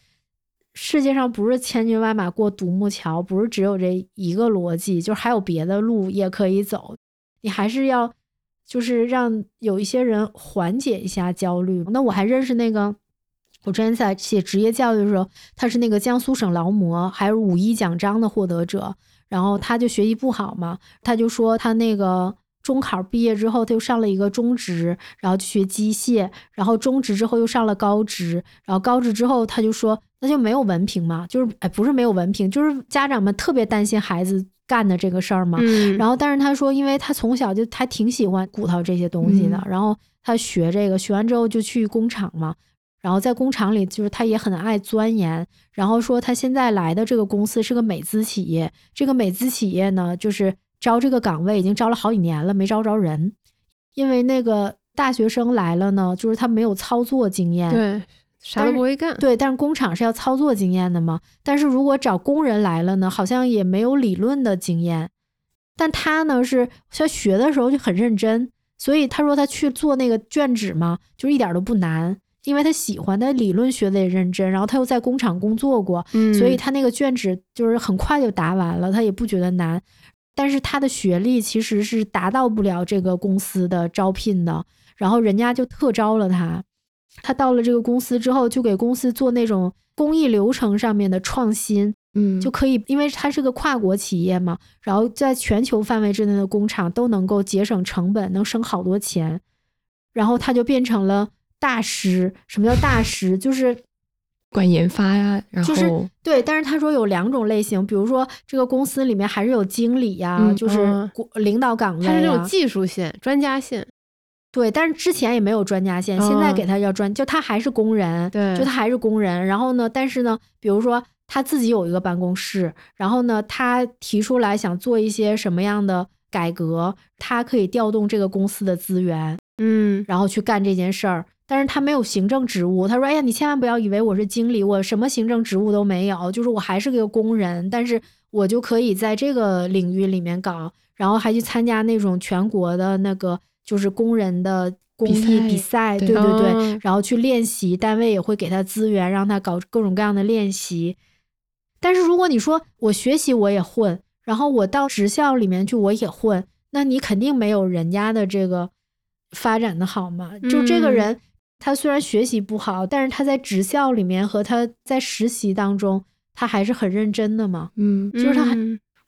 世界上不是千军万马过独木桥，不是只有这一个逻辑，就是还有别的路也可以走。你还是要，就是让有一些人缓解一下焦虑。那我还认识那个，我之前在写职业教育的时候，他是那个江苏省劳模，还有五一奖章的获得者。然后他就学习不好嘛，他就说他那个中考毕业之后，他又上了一个中职，然后学机械，然后中职之后又上了高职，然后高职之后他就说那就没有文凭嘛，就是哎不是没有文凭，就是家长们特别担心孩子干的这个事儿嘛。然后但是他说，因为他从小就还挺喜欢骨头这些东西的，然后他学这个，学完之后就去工厂嘛。然后在工厂里，就是他也很爱钻研。然后说他现在来的这个公司是个美资企业，这个美资企业呢，就是招这个岗位已经招了好几年了，没招着人。因为那个大学生来了呢，就是他没有操作经验，对，啥都不会干。对，但是工厂是要操作经验的嘛。但是如果找工人来了呢，好像也没有理论的经验。但他呢，是他学的时候就很认真，所以他说他去做那个卷纸嘛，就一点都不难。因为他喜欢，他理论学的也认真，然后他又在工厂工作过，所以他那个卷纸就是很快就答完了，他也不觉得难。但是他的学历其实是达到不了这个公司的招聘的，然后人家就特招了他。他到了这个公司之后，就给公司做那种工艺流程上面的创新，嗯，就可以，因为他是个跨国企业嘛，然后在全球范围之内的工厂都能够节省成本，能省好多钱，然后他就变成了。大师，什么叫大师？就是 管研发呀，然后就是对。但是他说有两种类型，比如说这个公司里面还是有经理呀，就是领导岗位，他是那种技术线、专家线。对，但是之前也没有专家线，现在给他要专，就他还是工人，对，就他还是工人。然后呢，但是呢，比如说他自己有一个办公室，然后呢，他提出来想做一些什么样的改革，他可以调动这个公司的资源，嗯，然后去干这件事儿。但是他没有行政职务，他说：“哎呀，你千万不要以为我是经理，我什么行政职务都没有，就是我还是个工人，但是我就可以在这个领域里面搞，然后还去参加那种全国的那个就是工人的工艺比赛，对对对，然后去练习，单位也会给他资源，让他搞各种各样的练习。但是如果你说我学习我也混，然后我到职校里面去我也混，那你肯定没有人家的这个发展的好嘛？就这个人。”他虽然学习不好，但是他在职校里面和他在实习当中，他还是很认真的嘛。嗯，就是他。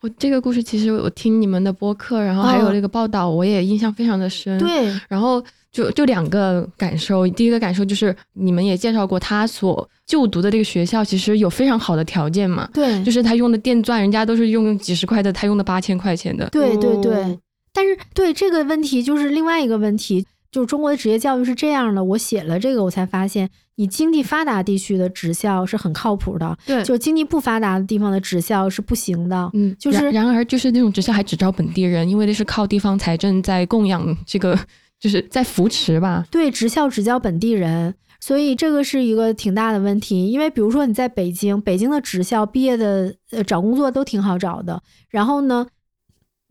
我这个故事其实我听你们的播客，然后还有那个报道，我也印象非常的深。对。然后就就两个感受，第一个感受就是你们也介绍过他所就读的这个学校，其实有非常好的条件嘛。对。就是他用的电钻，人家都是用几十块的，他用的八千块钱的。对对对。但是对这个问题，就是另外一个问题。就是中国的职业教育是这样的，我写了这个，我才发现，你经济发达地区的职校是很靠谱的，对，就经济不发达的地方的职校是不行的，嗯，就是然而就是那种职校还只招本地人，因为那是靠地方财政在供养这个，就是在扶持吧，对，职校只教本地人，所以这个是一个挺大的问题，因为比如说你在北京，北京的职校毕业的呃找工作都挺好找的，然后呢，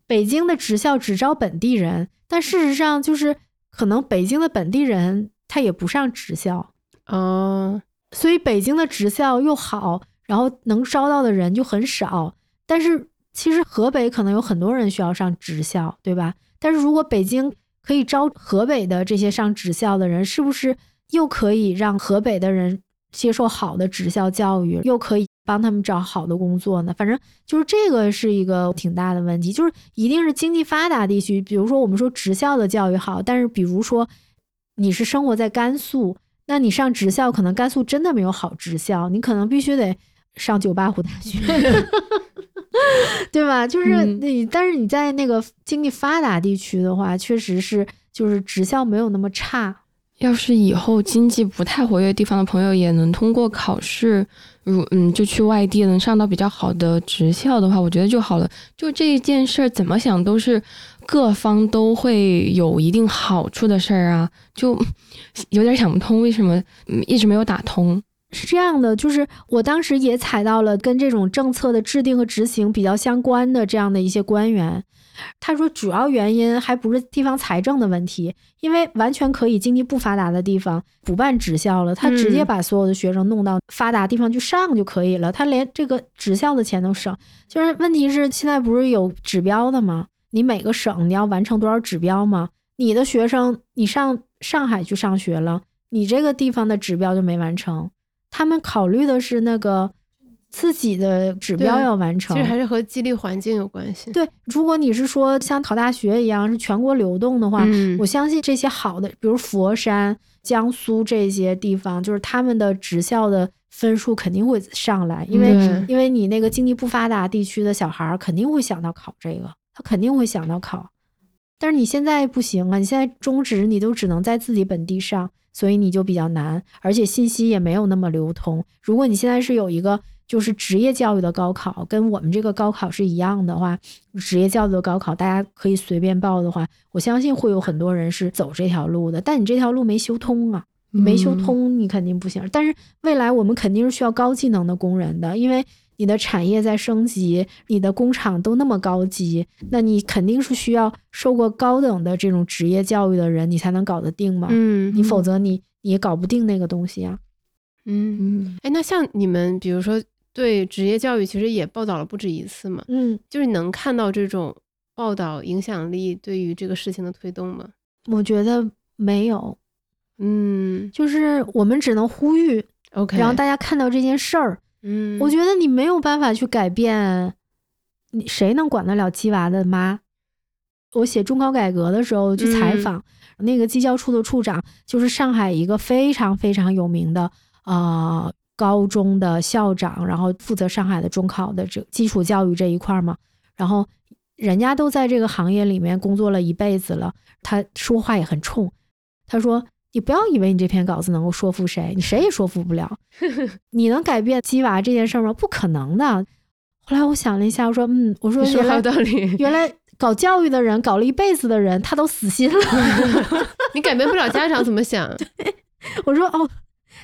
北京的职校只招本地人，但事实上就是。可能北京的本地人他也不上职校，嗯，所以北京的职校又好，然后能招到的人就很少。但是其实河北可能有很多人需要上职校，对吧？但是如果北京可以招河北的这些上职校的人，是不是又可以让河北的人接受好的职校教育，又可以？帮他们找好的工作呢，反正就是这个是一个挺大的问题，就是一定是经济发达地区，比如说我们说职校的教育好，但是比如说你是生活在甘肃，那你上职校可能甘肃真的没有好职校，你可能必须得上九八五大学。对吧？就是你，但是你在那个经济发达地区的话，确实是就是职校没有那么差。要是以后经济不太活跃地方的朋友也能通过考试，如嗯，就去外地能上到比较好的职校的话，我觉得就好了。就这一件事儿，怎么想都是各方都会有一定好处的事儿啊，就有点想不通为什么一直没有打通。是这样的，就是我当时也踩到了跟这种政策的制定和执行比较相关的这样的一些官员。他说，主要原因还不是地方财政的问题，因为完全可以经济不发达的地方不办职校了，他直接把所有的学生弄到发达地方去上就可以了，他连这个职校的钱都省。就是问题是现在不是有指标的吗？你每个省你要完成多少指标吗？你的学生你上上海去上学了，你这个地方的指标就没完成。他们考虑的是那个。自己的指标要完成，其实还是和激励环境有关系。对，如果你是说像考大学一样是全国流动的话，我相信这些好的，比如佛山、江苏这些地方，就是他们的职校的分数肯定会上来，因为因为你那个经济不发达地区的小孩儿肯定会想到考这个，他肯定会想到考。但是你现在不行啊，你现在中职你都只能在自己本地上，所以你就比较难，而且信息也没有那么流通。如果你现在是有一个。就是职业教育的高考跟我们这个高考是一样的话，职业教育的高考大家可以随便报的话，我相信会有很多人是走这条路的。但你这条路没修通啊，没修通你肯定不行。但是未来我们肯定是需要高技能的工人的，因为你的产业在升级，你的工厂都那么高级，那你肯定是需要受过高等的这种职业教育的人，你才能搞得定嘛。嗯，你否则你你也搞不定那个东西啊。嗯嗯，哎，那像你们比如说。对职业教育其实也报道了不止一次嘛，嗯，就是能看到这种报道影响力对于这个事情的推动吗？我觉得没有，嗯，就是我们只能呼吁，OK，然后大家看到这件事儿，嗯，我觉得你没有办法去改变，你谁能管得了鸡娃的妈？我写中考改革的时候去采访那个技教处的处长，就是上海一个非常非常有名的啊。高中的校长，然后负责上海的中考的这基础教育这一块嘛，然后人家都在这个行业里面工作了一辈子了，他说话也很冲。他说：“你不要以为你这篇稿子能够说服谁，你谁也说服不了。你能改变鸡娃这件事吗？不可能的。”后来我想了一下，我说：“嗯，我说说有道理。原来搞教育的人，搞了一辈子的人，他都死心了。你改变不了家长怎么想？我说哦。”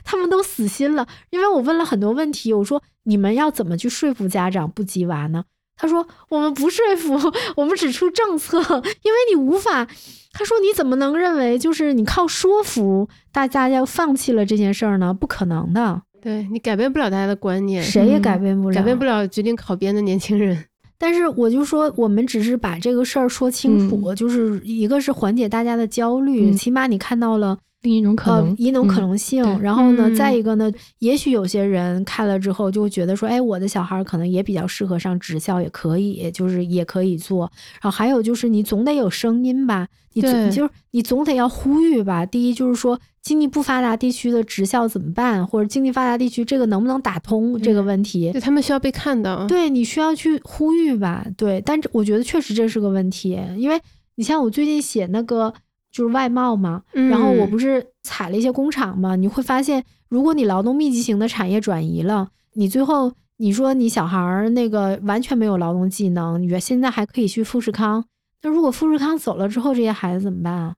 他们都死心了，因为我问了很多问题。我说：“你们要怎么去说服家长不鸡娃呢？”他说：“我们不说服，我们只出政策，因为你无法。”他说：“你怎么能认为就是你靠说服大家要放弃了这件事儿呢？不可能的。对你改变不了大家的观念，谁也改变不了，改变不了决定考编的年轻人。但是我就说，我们只是把这个事儿说清楚，就是一个是缓解大家的焦虑，起码你看到了。”另一种可能，一种可能性。然后呢，再一个呢，也许有些人看了之后就会觉得说，哎，我的小孩可能也比较适合上职校，也可以，就是也可以做。然后还有就是，你总得有声音吧？你总就是你总得要呼吁吧？第一就是说，经济不发达地区的职校怎么办？或者经济发达地区这个能不能打通这个问题？对他们需要被看到。对你需要去呼吁吧？对，但这我觉得确实这是个问题，因为你像我最近写那个。就是外贸嘛，然后我不是采了一些工厂嘛，你会发现，如果你劳动密集型的产业转移了，你最后你说你小孩儿那个完全没有劳动技能，你现在还可以去富士康，那如果富士康走了之后，这些孩子怎么办啊？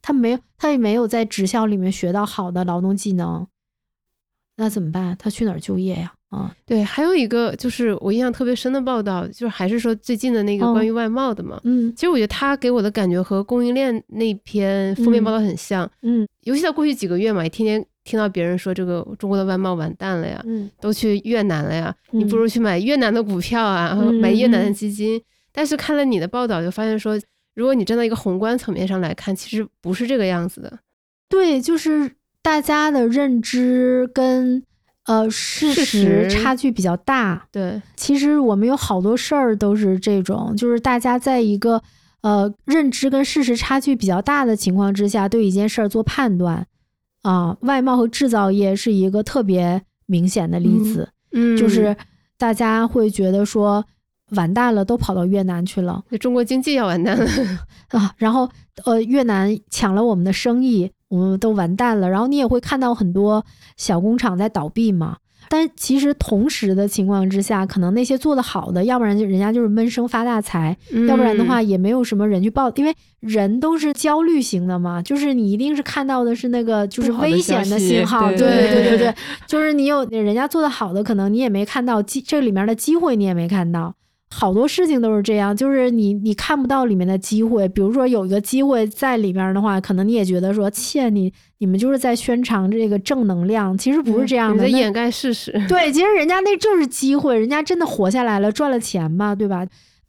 他没有，他也没有在职校里面学到好的劳动技能，那怎么办？他去哪儿就业呀？啊，对，还有一个就是我印象特别深的报道，就是还是说最近的那个关于外贸的嘛。嗯，其实我觉得他给我的感觉和供应链那篇封面报道很像。嗯，尤其在过去几个月嘛，也天天听到别人说这个中国的外贸完蛋了呀，嗯，都去越南了呀，你不如去买越南的股票啊，买越南的基金。但是看了你的报道，就发现说，如果你站在一个宏观层面上来看，其实不是这个样子的。对，就是大家的认知跟。呃，事实差距比较大。对，其实我们有好多事儿都是这种，就是大家在一个呃认知跟事实差距比较大的情况之下，对一件事儿做判断。啊，外贸和制造业是一个特别明显的例子。嗯，就是大家会觉得说，完蛋了，都跑到越南去了。中国经济要完蛋了 啊！然后呃，越南抢了我们的生意，我们都完蛋了。然后你也会看到很多小工厂在倒闭嘛。但其实同时的情况之下，可能那些做的好的，要不然就人家就是闷声发大财，要不然的话也没有什么人去报，因为人都是焦虑型的嘛，就是你一定是看到的是那个就是危险的信号，对对对对对，就是你有人家做的好的，可能你也没看到机这里面的机会，你也没看到。好多事情都是这样，就是你你看不到里面的机会。比如说有一个机会在里面的话，可能你也觉得说，切你你们就是在宣传这个正能量，其实不是这样的，在掩盖事实。对，其实人家那就是机会，人家真的活下来了，赚了钱嘛，对吧？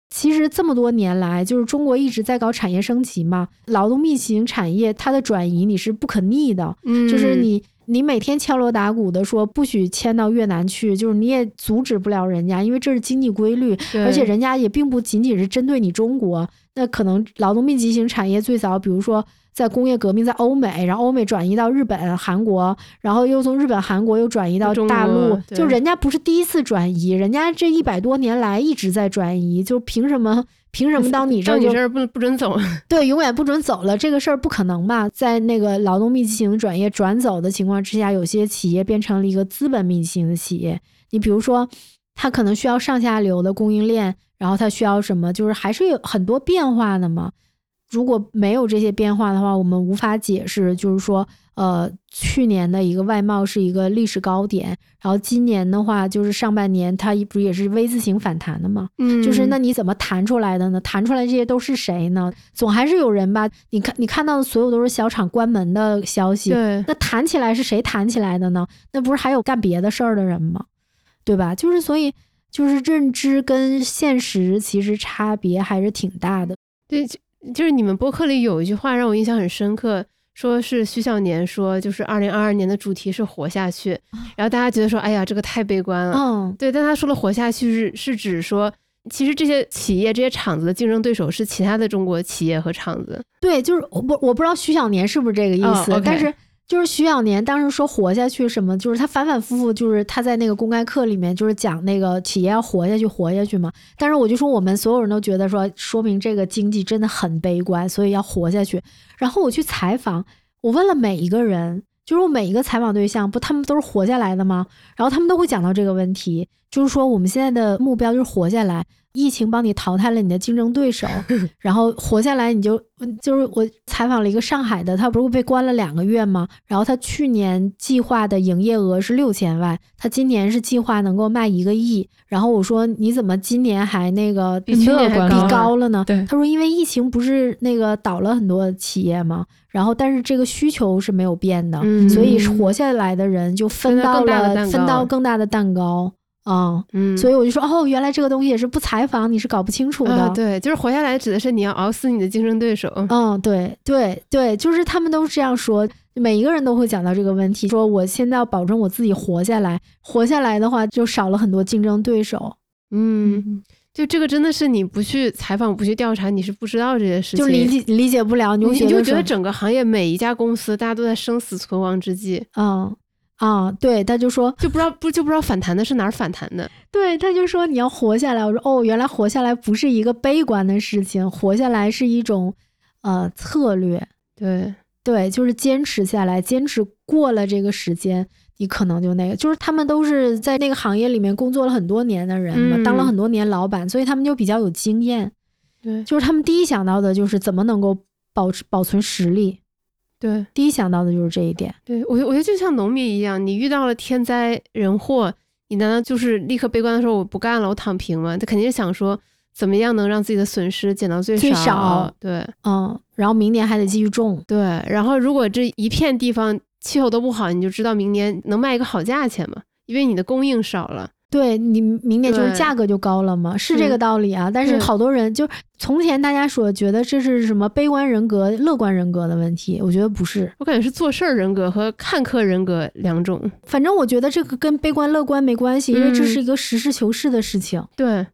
其实这么多年来，就是中国一直在搞产业升级嘛，劳动密集型产业它的转移你是不可逆的，嗯，就是你。你每天敲锣打鼓的说不许迁到越南去，就是你也阻止不了人家，因为这是经济规律，而且人家也并不仅仅是针对你中国。那可能劳动密集型产业最早，比如说在工业革命在欧美，然后欧美转移到日本、韩国，然后又从日本、韩国又转移到大陆，就人家不是第一次转移，人家这一百多年来一直在转移，就凭什么？凭什么到你这儿？你这儿不不准走？对，永远不准走了，这个事儿不可能吧？在那个劳动密集型转业转走的情况之下，有些企业变成了一个资本密集型的企业。你比如说，它可能需要上下游的供应链，然后它需要什么？就是还是有很多变化的嘛。如果没有这些变化的话，我们无法解释，就是说。呃，去年的一个外贸是一个历史高点，然后今年的话，就是上半年它不也是 V 字形反弹的嘛？嗯，就是那你怎么弹出来的呢？弹出来这些都是谁呢？总还是有人吧？你看你看到的所有都是小厂关门的消息，对，那弹起来是谁弹起来的呢？那不是还有干别的事儿的人吗？对吧？就是所以就是认知跟现实其实差别还是挺大的。对，就是你们播客里有一句话让我印象很深刻。说是徐小年说，就是二零二二年的主题是活下去，然后大家觉得说，哎呀，这个太悲观了。嗯，对，但他说的活下去是是指说，其实这些企业、这些厂子的竞争对手是其他的中国企业和厂子。对，就是我不我不知道徐小年是不是这个意思，但是。就是徐小年当时说活下去什么，就是他反反复复，就是他在那个公开课里面就是讲那个企业要活下去，活下去嘛。但是我就说我们所有人都觉得说，说明这个经济真的很悲观，所以要活下去。然后我去采访，我问了每一个人，就是我每一个采访对象，不他们都是活下来的吗？然后他们都会讲到这个问题，就是说我们现在的目标就是活下来。疫情帮你淘汰了你的竞争对手，然后活下来，你就就是我采访了一个上海的，他不是被关了两个月吗？然后他去年计划的营业额是六千万，他今年是计划能够卖一个亿。然后我说你怎么今年还那个比去年比高了呢？他说因为疫情不是那个倒了很多企业吗？然后但是这个需求是没有变的，所以活下来的人就分到了分到更大的蛋糕。啊，嗯，所以我就说，哦，原来这个东西也是不采访你是搞不清楚的。对，就是活下来指的是你要熬死你的竞争对手。嗯，对对对，就是他们都是这样说，每一个人都会讲到这个问题，说我现在要保证我自己活下来，活下来的话就少了很多竞争对手。嗯，就这个真的是你不去采访、不去调查，你是不知道这些事情，就理解理解不了。你就觉得整个行业每一家公司，大家都在生死存亡之际。嗯。啊，对，他就说就不知道不就不知道反弹的是哪儿反弹的。对，他就说你要活下来。我说哦，原来活下来不是一个悲观的事情，活下来是一种呃策略。对对，就是坚持下来，坚持过了这个时间，你可能就那个。就是他们都是在那个行业里面工作了很多年的人嘛，当了很多年老板，所以他们就比较有经验。对，就是他们第一想到的就是怎么能够保持保存实力。对，第一想到的就是这一点。对我，我觉得就像农民一样，你遇到了天灾人祸，你难道就是立刻悲观的说我不干了，我躺平吗？他肯定是想说，怎么样能让自己的损失减到最少？最少。对，嗯，然后明年还得继续种。对，然后如果这一片地方气候都不好，你就知道明年能卖一个好价钱嘛，因为你的供应少了。对你明年就是价格就高了嘛，是这个道理啊。但是好多人就从前大家所觉得这是什么悲观人格、乐观人格的问题，我觉得不是，我感觉是做事儿人格和看客人格两种。反正我觉得这个跟悲观乐观没关系，因为这是一个实事求是的事情。对，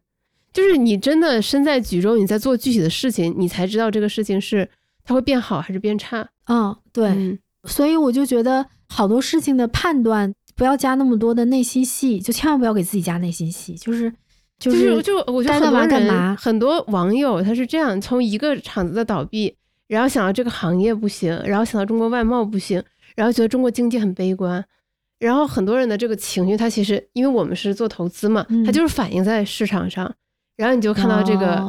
就是你真的身在局中，你在做具体的事情，你才知道这个事情是它会变好还是变差。嗯，对。所以我就觉得好多事情的判断。不要加那么多的内心戏，就千万不要给自己加内心戏。就是就是就我觉得很多干嘛？很多网友他是这样，从一个厂子的倒闭，然后想到这个行业不行，然后想到中国外贸不行，然后觉得中国经济很悲观，然后很多人的这个情绪，他其实因为我们是做投资嘛，他就是反映在市场上，然后你就看到这个，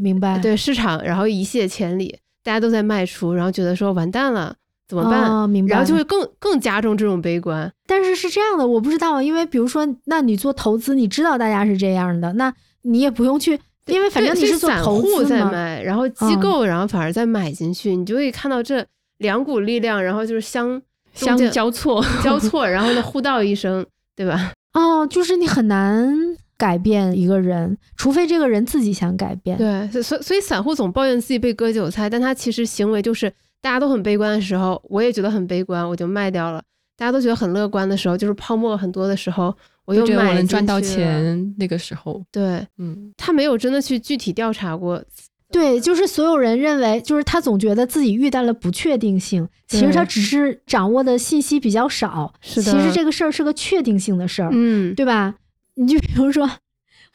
明白？对市场，然后一泻千里，大家都在卖出，然后觉得说完蛋了。怎么办？明白，然后就会更更加重这种悲观。但是是这样的，我不知道，因为比如说，那你做投资，你知道大家是这样的，那你也不用去，因为反正你是散户在卖，然后机构然后反而再买进去，你就会看到这两股力量，然后就是相相交错交错，然后呢互道一声，对吧？哦，就是你很难改变一个人，除非这个人自己想改变。对，所所以散户总抱怨自己被割韭菜，但他其实行为就是。大家都很悲观的时候，我也觉得很悲观，我就卖掉了。大家都觉得很乐观的时候，就是泡沫很多的时候，我又买能赚到钱。那个时候，对，嗯，他没有真的去具体调查过。对，就是所有人认为，就是他总觉得自己遇到了不确定性，其实他只是掌握的信息比较少。是的，其实这个事儿是个确定性的事儿，嗯，对吧？你就比如说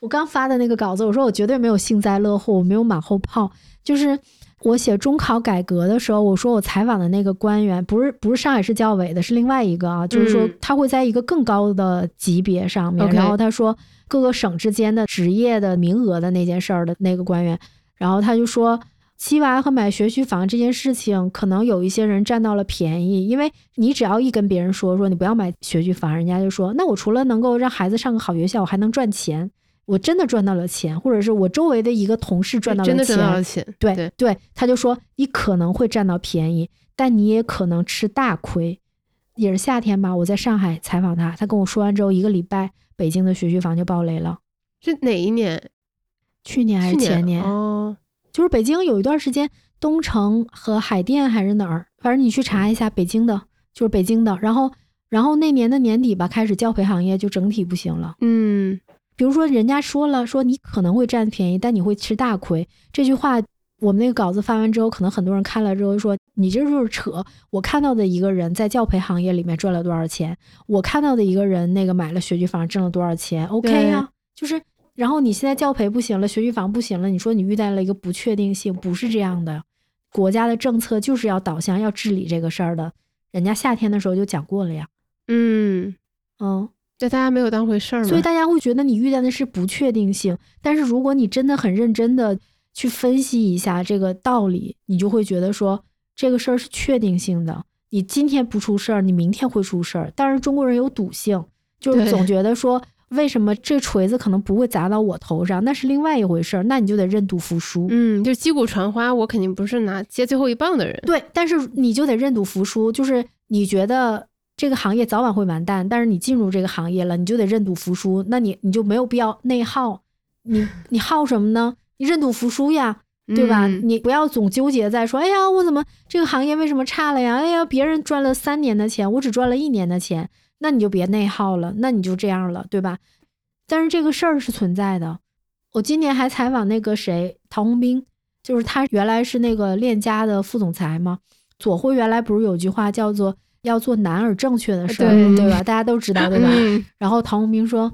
我刚发的那个稿子，我说我绝对没有幸灾乐祸，我没有马后炮，就是。我写中考改革的时候，我说我采访的那个官员不是不是上海市教委的，是另外一个啊，就是说他会在一个更高的级别上面。然后他说各个省之间的职业的名额的那件事儿的那个官员，然后他就说七娃和买学区房这件事情，可能有一些人占到了便宜，因为你只要一跟别人说说你不要买学区房，人家就说那我除了能够让孩子上个好学校，我还能赚钱。我真的赚到了钱，或者是我周围的一个同事赚到了钱，真的赚到了钱。对对，他就说你可能会占到便宜，但你也可能吃大亏。也是夏天吧，我在上海采访他，他跟我说完之后，一个礼拜北京的学区房就爆雷了。是哪一年？去年还是前年？哦，就是北京有一段时间，东城和海淀还是哪儿，反正你去查一下北京的，就是北京的。然后，然后那年的年底吧，开始教培行业就整体不行了。嗯。比如说，人家说了，说你可能会占便宜，但你会吃大亏。这句话，我们那个稿子发完之后，可能很多人看了之后说，你这就是扯。我看到的一个人在教培行业里面赚了多少钱，我看到的一个人那个买了学区房挣了多少钱，OK 呀？就是，然后你现在教培不行了，学区房不行了，你说你遇到了一个不确定性，不是这样的。国家的政策就是要导向要治理这个事儿的，人家夏天的时候就讲过了呀。嗯嗯。对大家没有当回事儿，所以大家会觉得你遇见的是不确定性。但是如果你真的很认真的去分析一下这个道理，你就会觉得说这个事儿是确定性的。你今天不出事儿，你明天会出事儿。但是中国人有赌性，就是总觉得说为什么这锤子可能不会砸到我头上，那是另外一回事儿。那你就得认赌服输。嗯，就击鼓传花，我肯定不是拿接最后一棒的人。对，但是你就得认赌服输，就是你觉得。这个行业早晚会完蛋，但是你进入这个行业了，你就得认赌服输。那你你就没有必要内耗，你 你耗什么呢？你认赌服输呀，对吧？你不要总纠结在说，哎呀，我怎么这个行业为什么差了呀？哎呀，别人赚了三年的钱，我只赚了一年的钱，那你就别内耗了，那你就这样了，对吧？但是这个事儿是存在的。我今年还采访那个谁，陶宏斌，就是他原来是那个链家的副总裁嘛。左晖原来不是有句话叫做。要做难而正确的事儿，对吧？大家都知道，对吧？然后唐宏兵说：“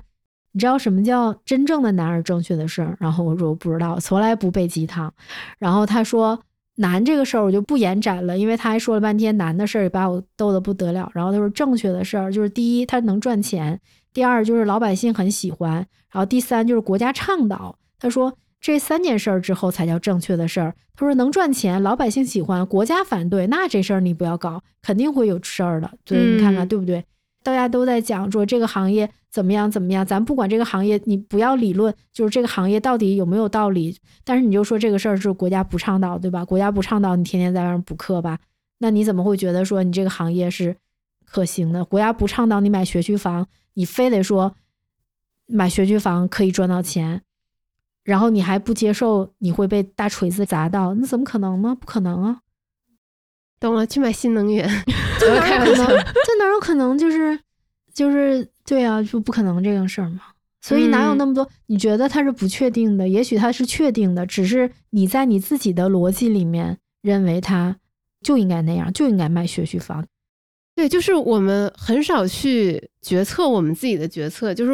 你知道什么叫真正的难而正确的事儿？”然后我说：“我不知道，从来不背鸡汤。”然后他说：“难这个事儿我就不延展了，因为他还说了半天难的事儿，也把我逗得不得了。”然后他说：“正确的事儿就是第一，他能赚钱；第二，就是老百姓很喜欢；然后第三，就是国家倡导。”他说。这三件事儿之后才叫正确的事儿。他说能赚钱，老百姓喜欢，国家反对，那这事儿你不要搞，肯定会有事儿的。所以你看看对不对？大家都在讲说这个行业怎么样怎么样，咱不管这个行业，你不要理论，就是这个行业到底有没有道理。但是你就说这个事儿是国家不倡导，对吧？国家不倡导，你天天在外面补课吧？那你怎么会觉得说你这个行业是可行的？国家不倡导你买学区房，你非得说买学区房可以赚到钱？然后你还不接受你会被大锤子砸到，那怎么可能呢？不可能啊！懂了，去买新能源，这哪有可能？这哪有可能？就是就是对啊，就不可能这个事儿嘛。所以哪有那么多？你觉得它是不确定的？也许它是确定的，只是你在你自己的逻辑里面认为它就应该那样，就应该卖学区房。对，就是我们很少去决策我们自己的决策，就是。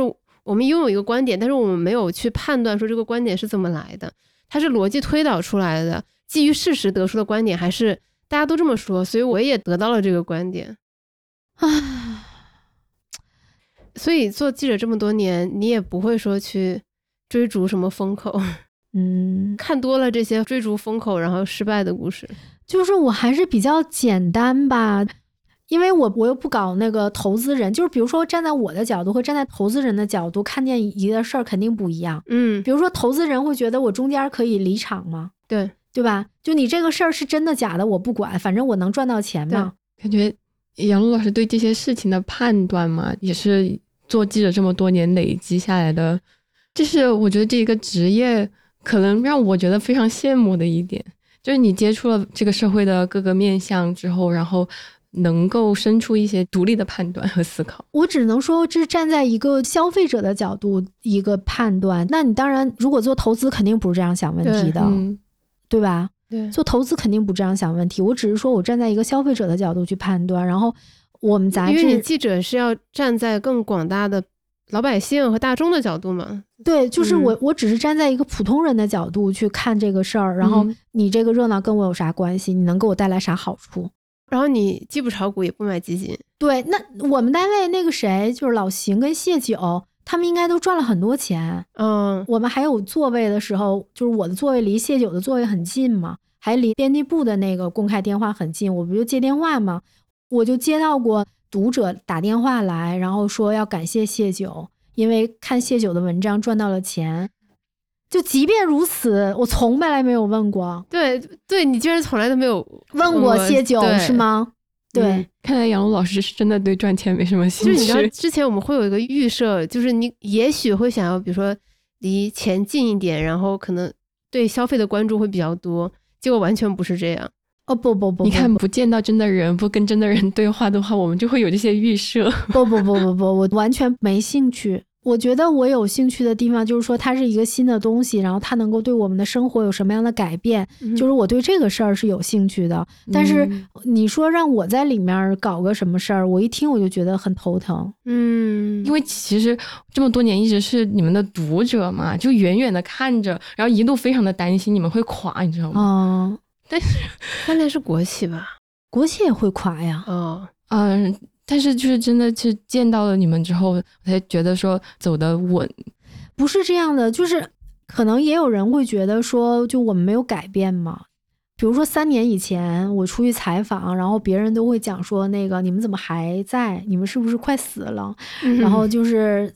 我们拥有一个观点，但是我们没有去判断说这个观点是怎么来的，它是逻辑推导出来的，基于事实得出的观点，还是大家都这么说，所以我也得到了这个观点。啊，所以做记者这么多年，你也不会说去追逐什么风口，嗯，看多了这些追逐风口然后失败的故事，就是我还是比较简单吧。因为我我又不搞那个投资人，就是比如说站在我的角度和站在投资人的角度看见一个事儿肯定不一样。嗯，比如说投资人会觉得我中间可以离场吗？对对吧？就你这个事儿是真的假的，我不管，反正我能赚到钱嘛。感觉杨璐老师对这些事情的判断嘛，也是做记者这么多年累积下来的。这是我觉得这一个职业可能让我觉得非常羡慕的一点，就是你接触了这个社会的各个面相之后，然后。能够生出一些独立的判断和思考，我只能说这是站在一个消费者的角度一个判断。那你当然，如果做投资，肯定不是这样想问题的，对吧？对，做投资肯定不这样想问题。我只是说我站在一个消费者的角度去判断。然后我们杂志，因为你记者是要站在更广大的老百姓和大众的角度嘛？对，就是我，我只是站在一个普通人的角度去看这个事儿。然后你这个热闹跟我有啥关系？你能给我带来啥好处？然后你既不炒股也不买基金，对，那我们单位那个谁，就是老邢跟谢九，他们应该都赚了很多钱。嗯，我们还有座位的时候，就是我的座位离谢九的座位很近嘛，还离编辑部的那个公开电话很近，我不就接电话嘛，我就接到过读者打电话来，然后说要感谢谢九，因为看谢九的文章赚到了钱。就即便如此，我从来没有问过。对，对你居然从来都没有问过谢九是吗？对，看来杨璐老师是真的对赚钱没什么兴趣。就是你知道，之前我们会有一个预设，就是你也许会想要，比如说离钱近一点，然后可能对消费的关注会比较多。结果完全不是这样。哦不不不，你看不见到真的人，不跟真的人对话的话，我们就会有这些预设。不不不不不，我完全没兴趣。我觉得我有兴趣的地方就是说它是一个新的东西，然后它能够对我们的生活有什么样的改变，就是我对这个事儿是有兴趣的。但是你说让我在里面搞个什么事儿，我一听我就觉得很头疼。嗯，因为其实这么多年一直是你们的读者嘛，就远远的看着，然后一度非常的担心你们会垮，你知道吗？哦，但是 关键是国企吧，国企也会垮呀。哦，嗯。但是就是真的是见到了你们之后，我才觉得说走得稳，不是这样的。就是可能也有人会觉得说，就我们没有改变嘛。比如说三年以前我出去采访，然后别人都会讲说，那个你们怎么还在？你们是不是快死了？然后就是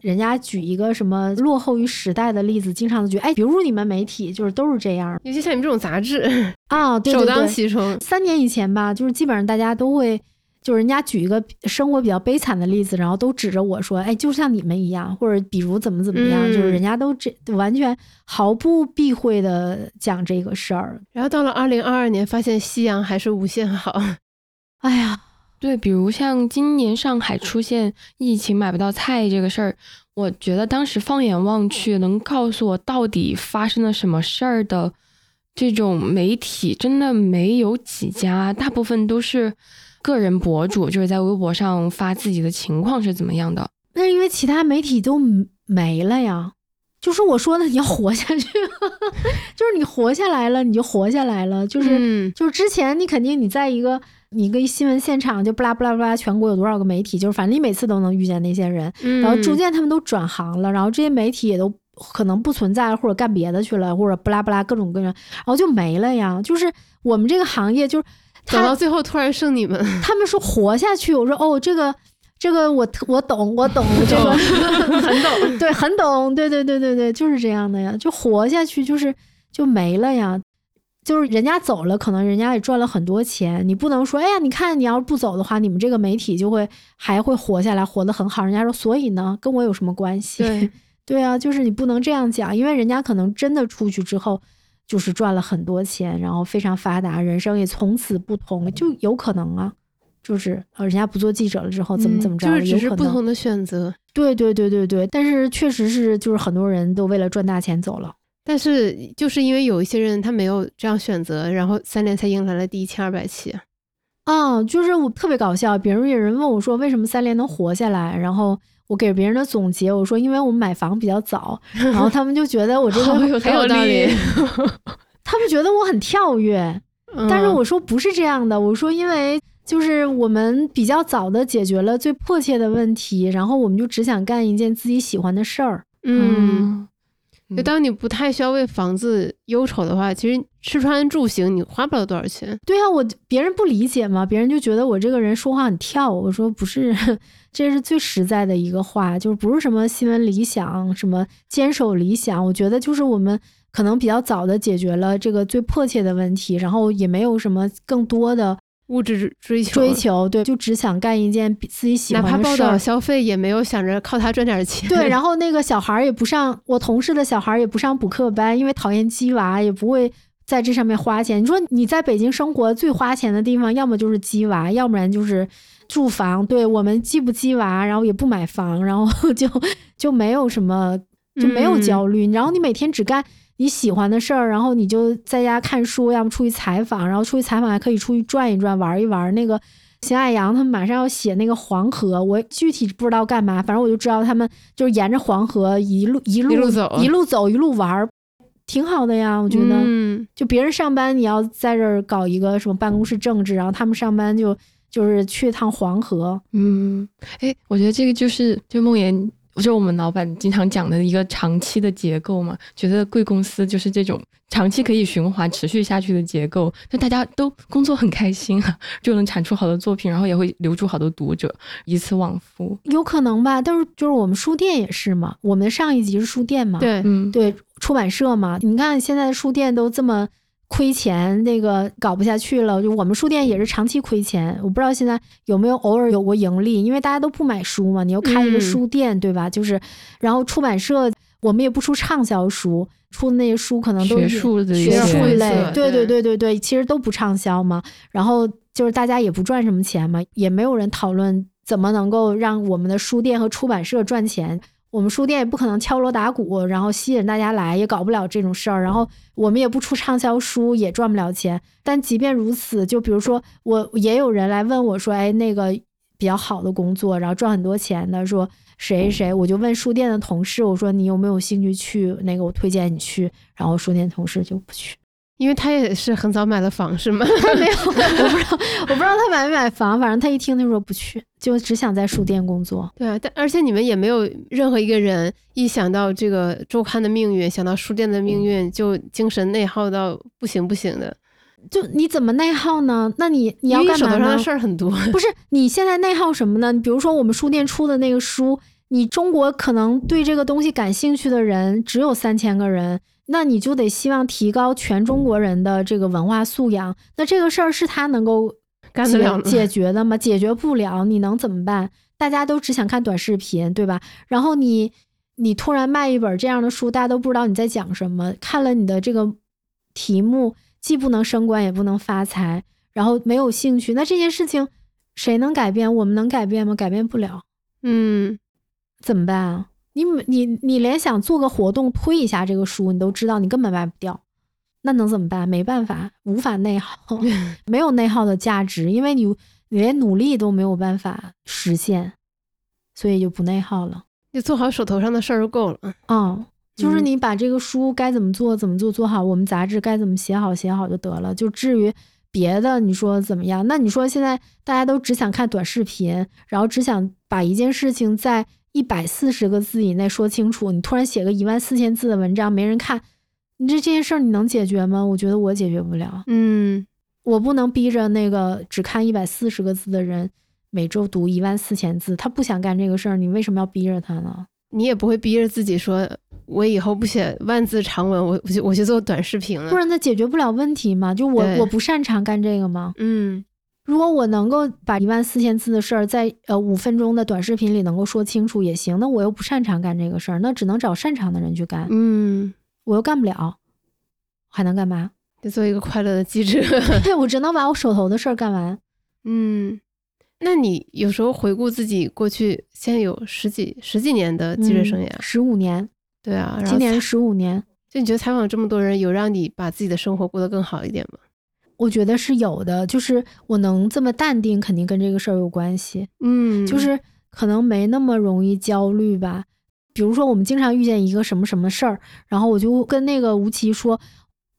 人家举一个什么落后于时代的例子，经常举哎，比如你们媒体就是都是这样，尤其像你们这种杂志啊，首当其冲。三年以前吧，就是基本上大家都会。就是人家举一个生活比较悲惨的例子，然后都指着我说：“哎，就像你们一样，或者比如怎么怎么样。”就是人家都这完全毫不避讳的讲这个事儿。然后到了二零二二年，发现夕阳还是无限好。哎呀，对，比如像今年上海出现疫情买不到菜这个事儿，我觉得当时放眼望去，能告诉我到底发生了什么事儿的这种媒体，真的没有几家，大部分都是。个人博主就是在微博上发自己的情况是怎么样的？那是因为其他媒体都没了呀。就是我说的，你要活下去，就是你活下来了，你就活下来了。就是就是之前你肯定你在一个你一个新闻现场就不拉不拉不拉，全国有多少个媒体，就是反正你每次都能遇见那些人。然后逐渐他们都转行了，然后这些媒体也都可能不存在或者干别的去了，或者不拉不拉各种各样，然后就没了呀。就是我们这个行业就是。等到最后突然剩你们，他们说活下去，我说哦，这个这个我我懂，我懂这个很懂，对，很懂，对对对对对，就是这样的呀，就活下去就是就没了呀，就是人家走了，可能人家也赚了很多钱，你不能说，哎呀，你看你要是不走的话，你们这个媒体就会还会活下来，活得很好。人家说，所以呢，跟我有什么关系？对 对啊，就是你不能这样讲，因为人家可能真的出去之后。就是赚了很多钱，然后非常发达，人生也从此不同，就有可能啊。就是呃，人家不做记者了之后，怎么怎么着，就是只是不同的选择。对对对对对，但是确实是，就是很多人都为了赚大钱走了。但是就是因为有一些人他没有这样选择，然后三联才迎来了第一千二百期。啊，就是我特别搞笑，比如有人问我说，为什么三联能活下来？然后我给别人的总结，我说因为我们买房比较早，然后他们就觉得我 这个很有道理，他们觉得我很跳跃，但是我说不是这样的，我说因为就是我们比较早的解决了最迫切的问题，然后我们就只想干一件自己喜欢的事儿，嗯。就当你不太需要为房子忧愁的话，其实吃穿住行你花不了多少钱。对啊，我别人不理解嘛，别人就觉得我这个人说话很跳。我说不是，这是最实在的一个话，就是不是什么新闻理想，什么坚守理想。我觉得就是我们可能比较早的解决了这个最迫切的问题，然后也没有什么更多的。物质追求，追求对，就只想干一件自己喜欢的事儿。哪怕报道消费，也没有想着靠它赚点钱。对，然后 那个小孩儿也不上，我同事的小孩儿也不上补课班，因为讨厌鸡娃，也不会在这上面花钱。你说你在北京生活最花钱的地方，要么就是鸡娃，要不然就是住房。对我们既不鸡娃，然后也不买房，然后就就没有什么，就没有焦虑。然后你每天只干。你喜欢的事儿，然后你就在家看书，要么出去采访，然后出去采访还可以出去转一转、玩一玩。那个邢海洋他们马上要写那个黄河，我具体不知道干嘛，反正我就知道他们就是沿着黄河一路一路走，一路走一路玩，挺好的呀。我觉得，嗯就别人上班你要在这儿搞一个什么办公室政治，然后他们上班就就是去一趟黄河。嗯，哎，我觉得这个就是就梦妍。不是我们老板经常讲的一个长期的结构嘛？觉得贵公司就是这种长期可以循环、持续下去的结构，那大家都工作很开心啊，就能产出好的作品，然后也会留住好多读者，以此往复。有可能吧？但是就是我们书店也是嘛，我们上一集是书店嘛，对，嗯，对，出版社嘛，你看现在的书店都这么。亏钱，那个搞不下去了。就我们书店也是长期亏钱，我不知道现在有没有偶尔有过盈利，因为大家都不买书嘛。你又开一个书店，对吧？就是，然后出版社我们也不出畅销书，出的那些书可能都是学术的学术类，对对对对对，其实都不畅销嘛。然后就是大家也不赚什么钱嘛，也没有人讨论怎么能够让我们的书店和出版社赚钱。我们书店也不可能敲锣打鼓，然后吸引大家来，也搞不了这种事儿。然后我们也不出畅销书，也赚不了钱。但即便如此，就比如说我也有人来问我说：“哎，那个比较好的工作，然后赚很多钱的，说谁谁？”我就问书店的同事，我说：“你有没有兴趣去？那个我推荐你去。”然后书店同事就不去。因为他也是很早买了房，是吗？他没有，我不知道，我不知道他买没买房。反正他一听，他说不去，就只想在书店工作。对啊，但而且你们也没有任何一个人一想到这个周刊的命运，想到书店的命运，就精神内耗到不行不行的。就你怎么内耗呢？那你你要干嘛呢？手头上的事儿很多。不是，你现在内耗什么呢？比如说我们书店出的那个书，你中国可能对这个东西感兴趣的人只有三千个人。那你就得希望提高全中国人的这个文化素养。那这个事儿是他能够干得了解决的吗？解决不了，你能怎么办？大家都只想看短视频，对吧？然后你你突然卖一本这样的书，大家都不知道你在讲什么。看了你的这个题目，既不能升官，也不能发财，然后没有兴趣。那这件事情谁能改变？我们能改变吗？改变不了。嗯，怎么办啊？你你你连想做个活动推一下这个书，你都知道你根本卖不掉，那能怎么办？没办法，无法内耗，没有内耗的价值，因为你你连努力都没有办法实现，所以就不内耗了。你做好手头上的事儿就够了。嗯，就是你把这个书该怎么做怎么做做好，我们杂志该怎么写好写好就得了。就至于别的，你说怎么样？那你说现在大家都只想看短视频，然后只想把一件事情在。一百四十个字以内说清楚，你突然写个一万四千字的文章，没人看，你这这件事儿你能解决吗？我觉得我解决不了。嗯，我不能逼着那个只看一百四十个字的人每周读一万四千字，他不想干这个事儿，你为什么要逼着他呢？你也不会逼着自己说，我以后不写万字长文，我我就我去做短视频了，不然他解决不了问题吗？就我我不擅长干这个吗？嗯。如果我能够把一万四千字的事儿在呃五分钟的短视频里能够说清楚也行，那我又不擅长干这个事儿，那只能找擅长的人去干。嗯，我又干不了，还能干嘛？得做一个快乐的记者。对，我只能把我手头的事儿干完。嗯，那你有时候回顾自己过去，现在有十几十几年的记者生涯，十五年。对啊，今年十五年。就你觉得采访这么多人，有让你把自己的生活过得更好一点吗？我觉得是有的，就是我能这么淡定，肯定跟这个事儿有关系。嗯，就是可能没那么容易焦虑吧。比如说，我们经常遇见一个什么什么事儿，然后我就跟那个吴奇说，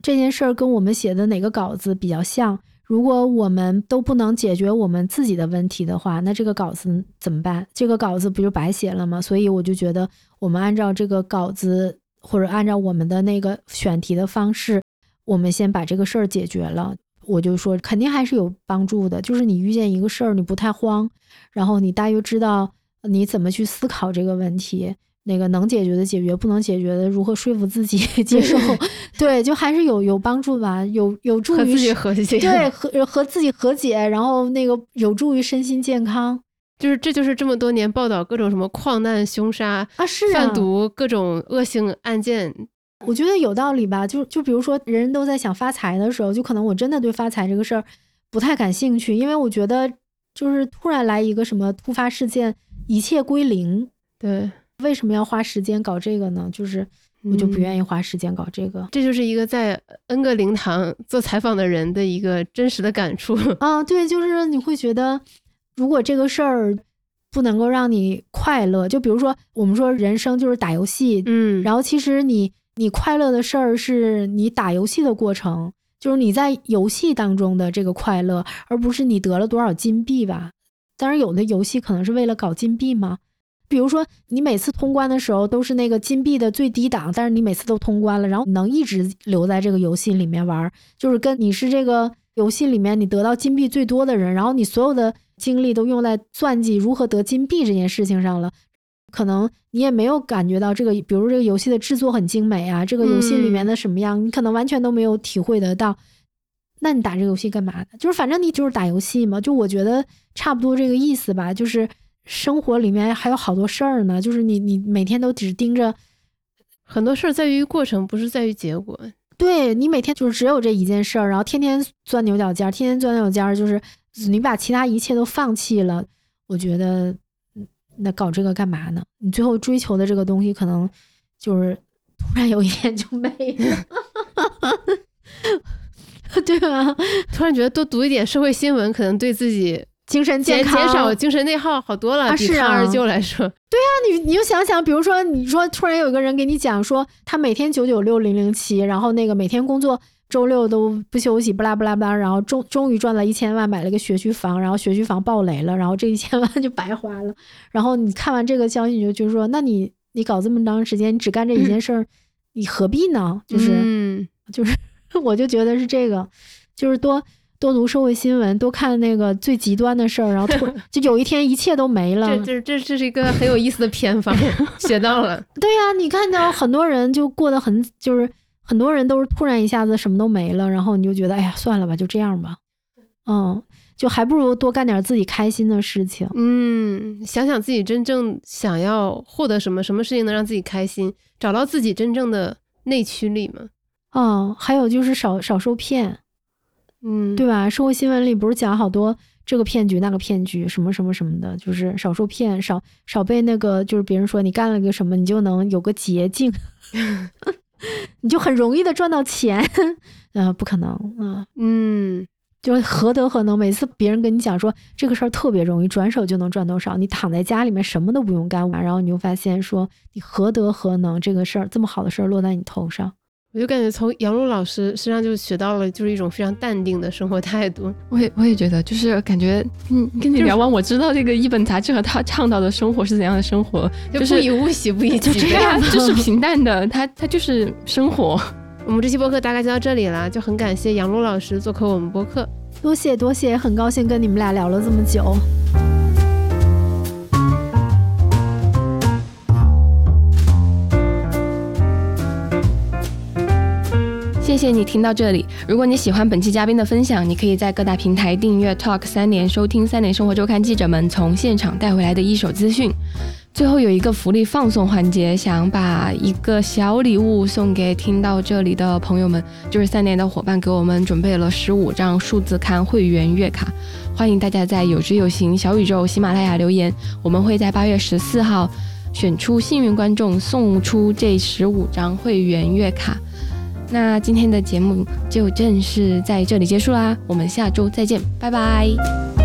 这件事儿跟我们写的哪个稿子比较像。如果我们都不能解决我们自己的问题的话，那这个稿子怎么办？这个稿子不就白写了吗？所以我就觉得，我们按照这个稿子，或者按照我们的那个选题的方式，我们先把这个事儿解决了。我就说，肯定还是有帮助的。就是你遇见一个事儿，你不太慌，然后你大约知道你怎么去思考这个问题。那个能解决的解决，不能解决的如何说服自己 接受？对，就还是有有帮助吧，有有助于和自己和解，对，和和自己和解，然后那个有助于身心健康。就是这就是这么多年报道各种什么矿难、凶杀啊，是贩毒各种恶性案件，我觉得有道理吧。就就比如说，人人都在想发财的时候，就可能我真的对发财这个事儿不太感兴趣，因为我觉得就是突然来一个什么突发事件，一切归零。对。为什么要花时间搞这个呢？就是我就不愿意花时间搞这个。这就是一个在 N 个灵堂做采访的人的一个真实的感触 啊！对，就是你会觉得，如果这个事儿不能够让你快乐，就比如说我们说人生就是打游戏，嗯，然后其实你你快乐的事儿是你打游戏的过程，就是你在游戏当中的这个快乐，而不是你得了多少金币吧。当然，有的游戏可能是为了搞金币嘛。比如说，你每次通关的时候都是那个金币的最低档，但是你每次都通关了，然后能一直留在这个游戏里面玩，就是跟你是这个游戏里面你得到金币最多的人，然后你所有的精力都用在算计如何得金币这件事情上了，可能你也没有感觉到这个，比如这个游戏的制作很精美啊，这个游戏里面的什么样，你可能完全都没有体会得到。那你打这个游戏干嘛呢？就是反正你就是打游戏嘛，就我觉得差不多这个意思吧，就是。生活里面还有好多事儿呢，就是你你每天都只盯着很多事儿，在于过程，不是在于结果。对你每天就是只有这一件事儿，然后天天钻牛角尖，天天钻牛角尖，就是你把其他一切都放弃了。我觉得那搞这个干嘛呢？你最后追求的这个东西，可能就是突然有一天就没了，对吧？突然觉得多读一点社会新闻，可能对自己。精神健康，减少精神内耗好多了，比抗二舅来说。对啊，你你就想想，比如说，你说突然有一个人给你讲说，他每天九九六零零七，然后那个每天工作，周六都不休息，不拉不拉不拉，然后终终于赚了一千万，买了个学区房，然后学区房爆雷了，然后这一千万就白花了。然后你看完这个消息，你就就说，那你你搞这么长时间，你只干这一件事儿，你何必呢？就是，嗯就是，我就觉得是这个，就是多。多读社会新闻，多看那个最极端的事儿，然后突 就有一天一切都没了。这这这这是一个很有意思的偏方，学到了。对呀，你看到很多人就过得很，就是很多人都是突然一下子什么都没了，然后你就觉得哎呀，算了吧，就这样吧。嗯，就还不如多干点自己开心的事情。嗯，想想自己真正想要获得什么，什么事情能让自己开心，找到自己真正的内驱力嘛。嗯，还有就是少少受骗。嗯，对吧？社会新闻里不是讲好多这个骗局、那个骗局，什么什么什么的，就是少受骗，少少被那个，就是别人说你干了个什么，你就能有个捷径，你就很容易的赚到钱。呃，不可能，嗯嗯，就何德何能？每次别人跟你讲说这个事儿特别容易，转手就能赚多少，你躺在家里面什么都不用干，然后你就发现说你何德何能？这个事儿这么好的事儿落在你头上。我就感觉从杨璐老师身上就学到了，就是一种非常淡定的生活态度。我也我也觉得，就是感觉，嗯，跟你聊完，我知道这个一本杂志和他倡导的生活是怎样的生活，就不以物喜，不以己悲，就是平淡的，他他就是生活。我们这期播客大概就到这里了，就很感谢杨璐老师做客我们播客，多谢多谢，很高兴跟你们俩聊了这么久。谢谢你听到这里。如果你喜欢本期嘉宾的分享，你可以在各大平台订阅 Talk 三联，收听三联生活周刊记者们从现场带回来的一手资讯。最后有一个福利放送环节，想把一个小礼物送给听到这里的朋友们，就是三联的伙伴给我们准备了十五张数字刊会员月卡，欢迎大家在有知有行小宇宙、喜马拉雅留言，我们会在八月十四号选出幸运观众，送出这十五张会员月卡。那今天的节目就正式在这里结束啦，我们下周再见，拜拜。